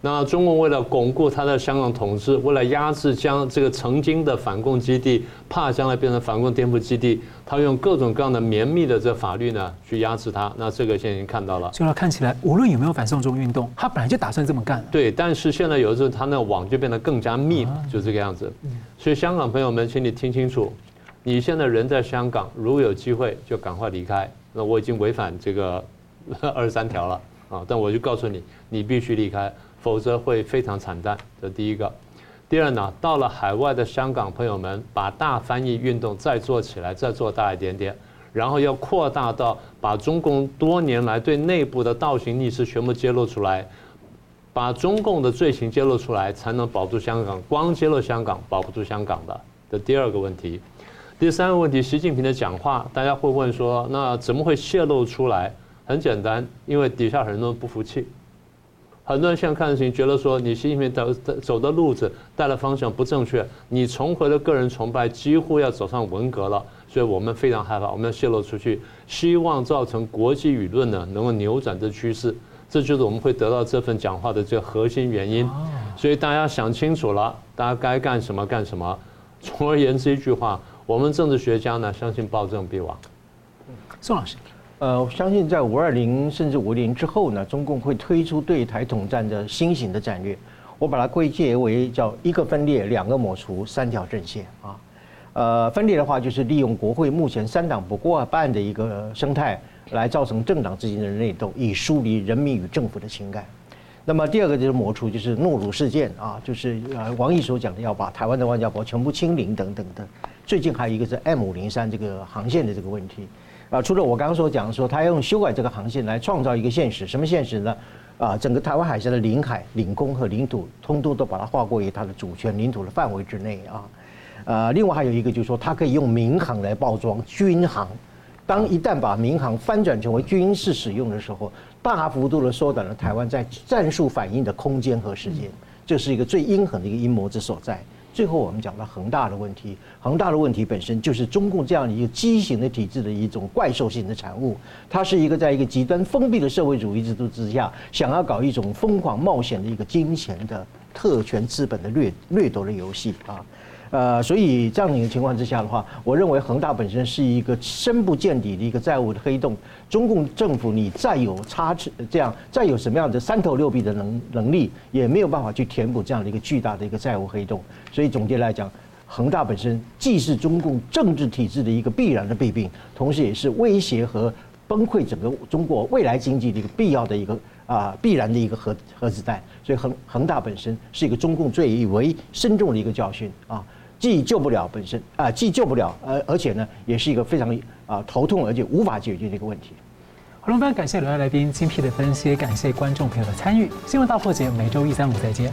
那中共为了巩固他的香港统治，为了压制将这个曾经的反共基地，怕将来变成反共颠覆基地，他用各种各样的绵密的这法律呢去压制他。那这个现在已经看到了。就要看起来，无论有没有反送中运动，他本来就打算这么干。对，但是现在有的时候他那个网就变得更加密了，就这个样子。所以香港朋友们，请你听清楚，你现在人在香港，如果有机会就赶快离开。那我已经违反这个 二十三条了。啊！但我就告诉你，你必须离开，否则会非常惨淡。这第一个。第二呢，到了海外的香港朋友们，把大翻译运动再做起来，再做大一点点，然后要扩大到把中共多年来对内部的倒行逆施全部揭露出来，把中共的罪行揭露出来，才能保住香港。光揭露香港，保不住香港的。这第二个问题。第三个问题，习近平的讲话，大家会问说，那怎么会泄露出来？很简单，因为底下很多人不服气，很多人现在看事情觉得说，你习近平走走的路子带的方向不正确，你重回了个人崇拜，几乎要走上文革了，所以我们非常害怕，我们要泄露出去，希望造成国际舆论呢能够扭转这趋势，这就是我们会得到这份讲话的这个核心原因。所以大家想清楚了，大家该干什么干什么。总而言之一句话，我们政治学家呢相信暴政必亡。宋老师。呃，我相信在五二零甚至五零之后呢，中共会推出对台统战的新型的战略。我把它归结为叫一个分裂、两个抹除、三条阵线啊。呃，分裂的话就是利用国会目前三党不过半的一个生态，来造成政党之间的内斗，以疏离人民与政府的情感。那么第二个就是抹除，就是诺鲁事件啊，就是呃王毅所讲的要把台湾的外交部全部清零等等等。最近还有一个是 M 五零三这个航线的这个问题。啊，除了我刚刚所讲的说，他要用修改这个航线来创造一个现实，什么现实呢？啊，整个台湾海峡的领海、领空和领土，通通都把它划归于它的主权领土的范围之内啊。呃，另外还有一个就是说，它可以用民航来包装军航。当一旦把民航翻转成为军事使用的时候，大幅度的缩短了台湾在战术反应的空间和时间，这是一个最阴狠的一个阴谋之所在。最后，我们讲到恒大的问题，恒大的问题本身就是中共这样一个畸形的体制的一种怪兽性的产物。它是一个在一个极端封闭的社会主义制度之下，想要搞一种疯狂冒险的一个金钱的特权资本的掠掠夺的游戏啊。呃，所以这样的一个情况之下的话，我认为恒大本身是一个深不见底的一个债务的黑洞。中共政府你再有差池，这样再有什么样的三头六臂的能能力，也没有办法去填补这样的一个巨大的一个债务黑洞。所以总结来讲，恒大本身既是中共政治体制的一个必然的弊病，同时也是威胁和崩溃整个中国未来经济的一个必要的一个啊必然的一个核核子弹。所以恒恒大本身是一个中共最为深重的一个教训啊。既救不了本身啊，既救不了，而而且呢，也是一个非常啊头痛而且无法解决的一个问题。好了，非常感谢两位来宾精辟的分析，感谢观众朋友的参与。新闻大破解每周一、三、五再见。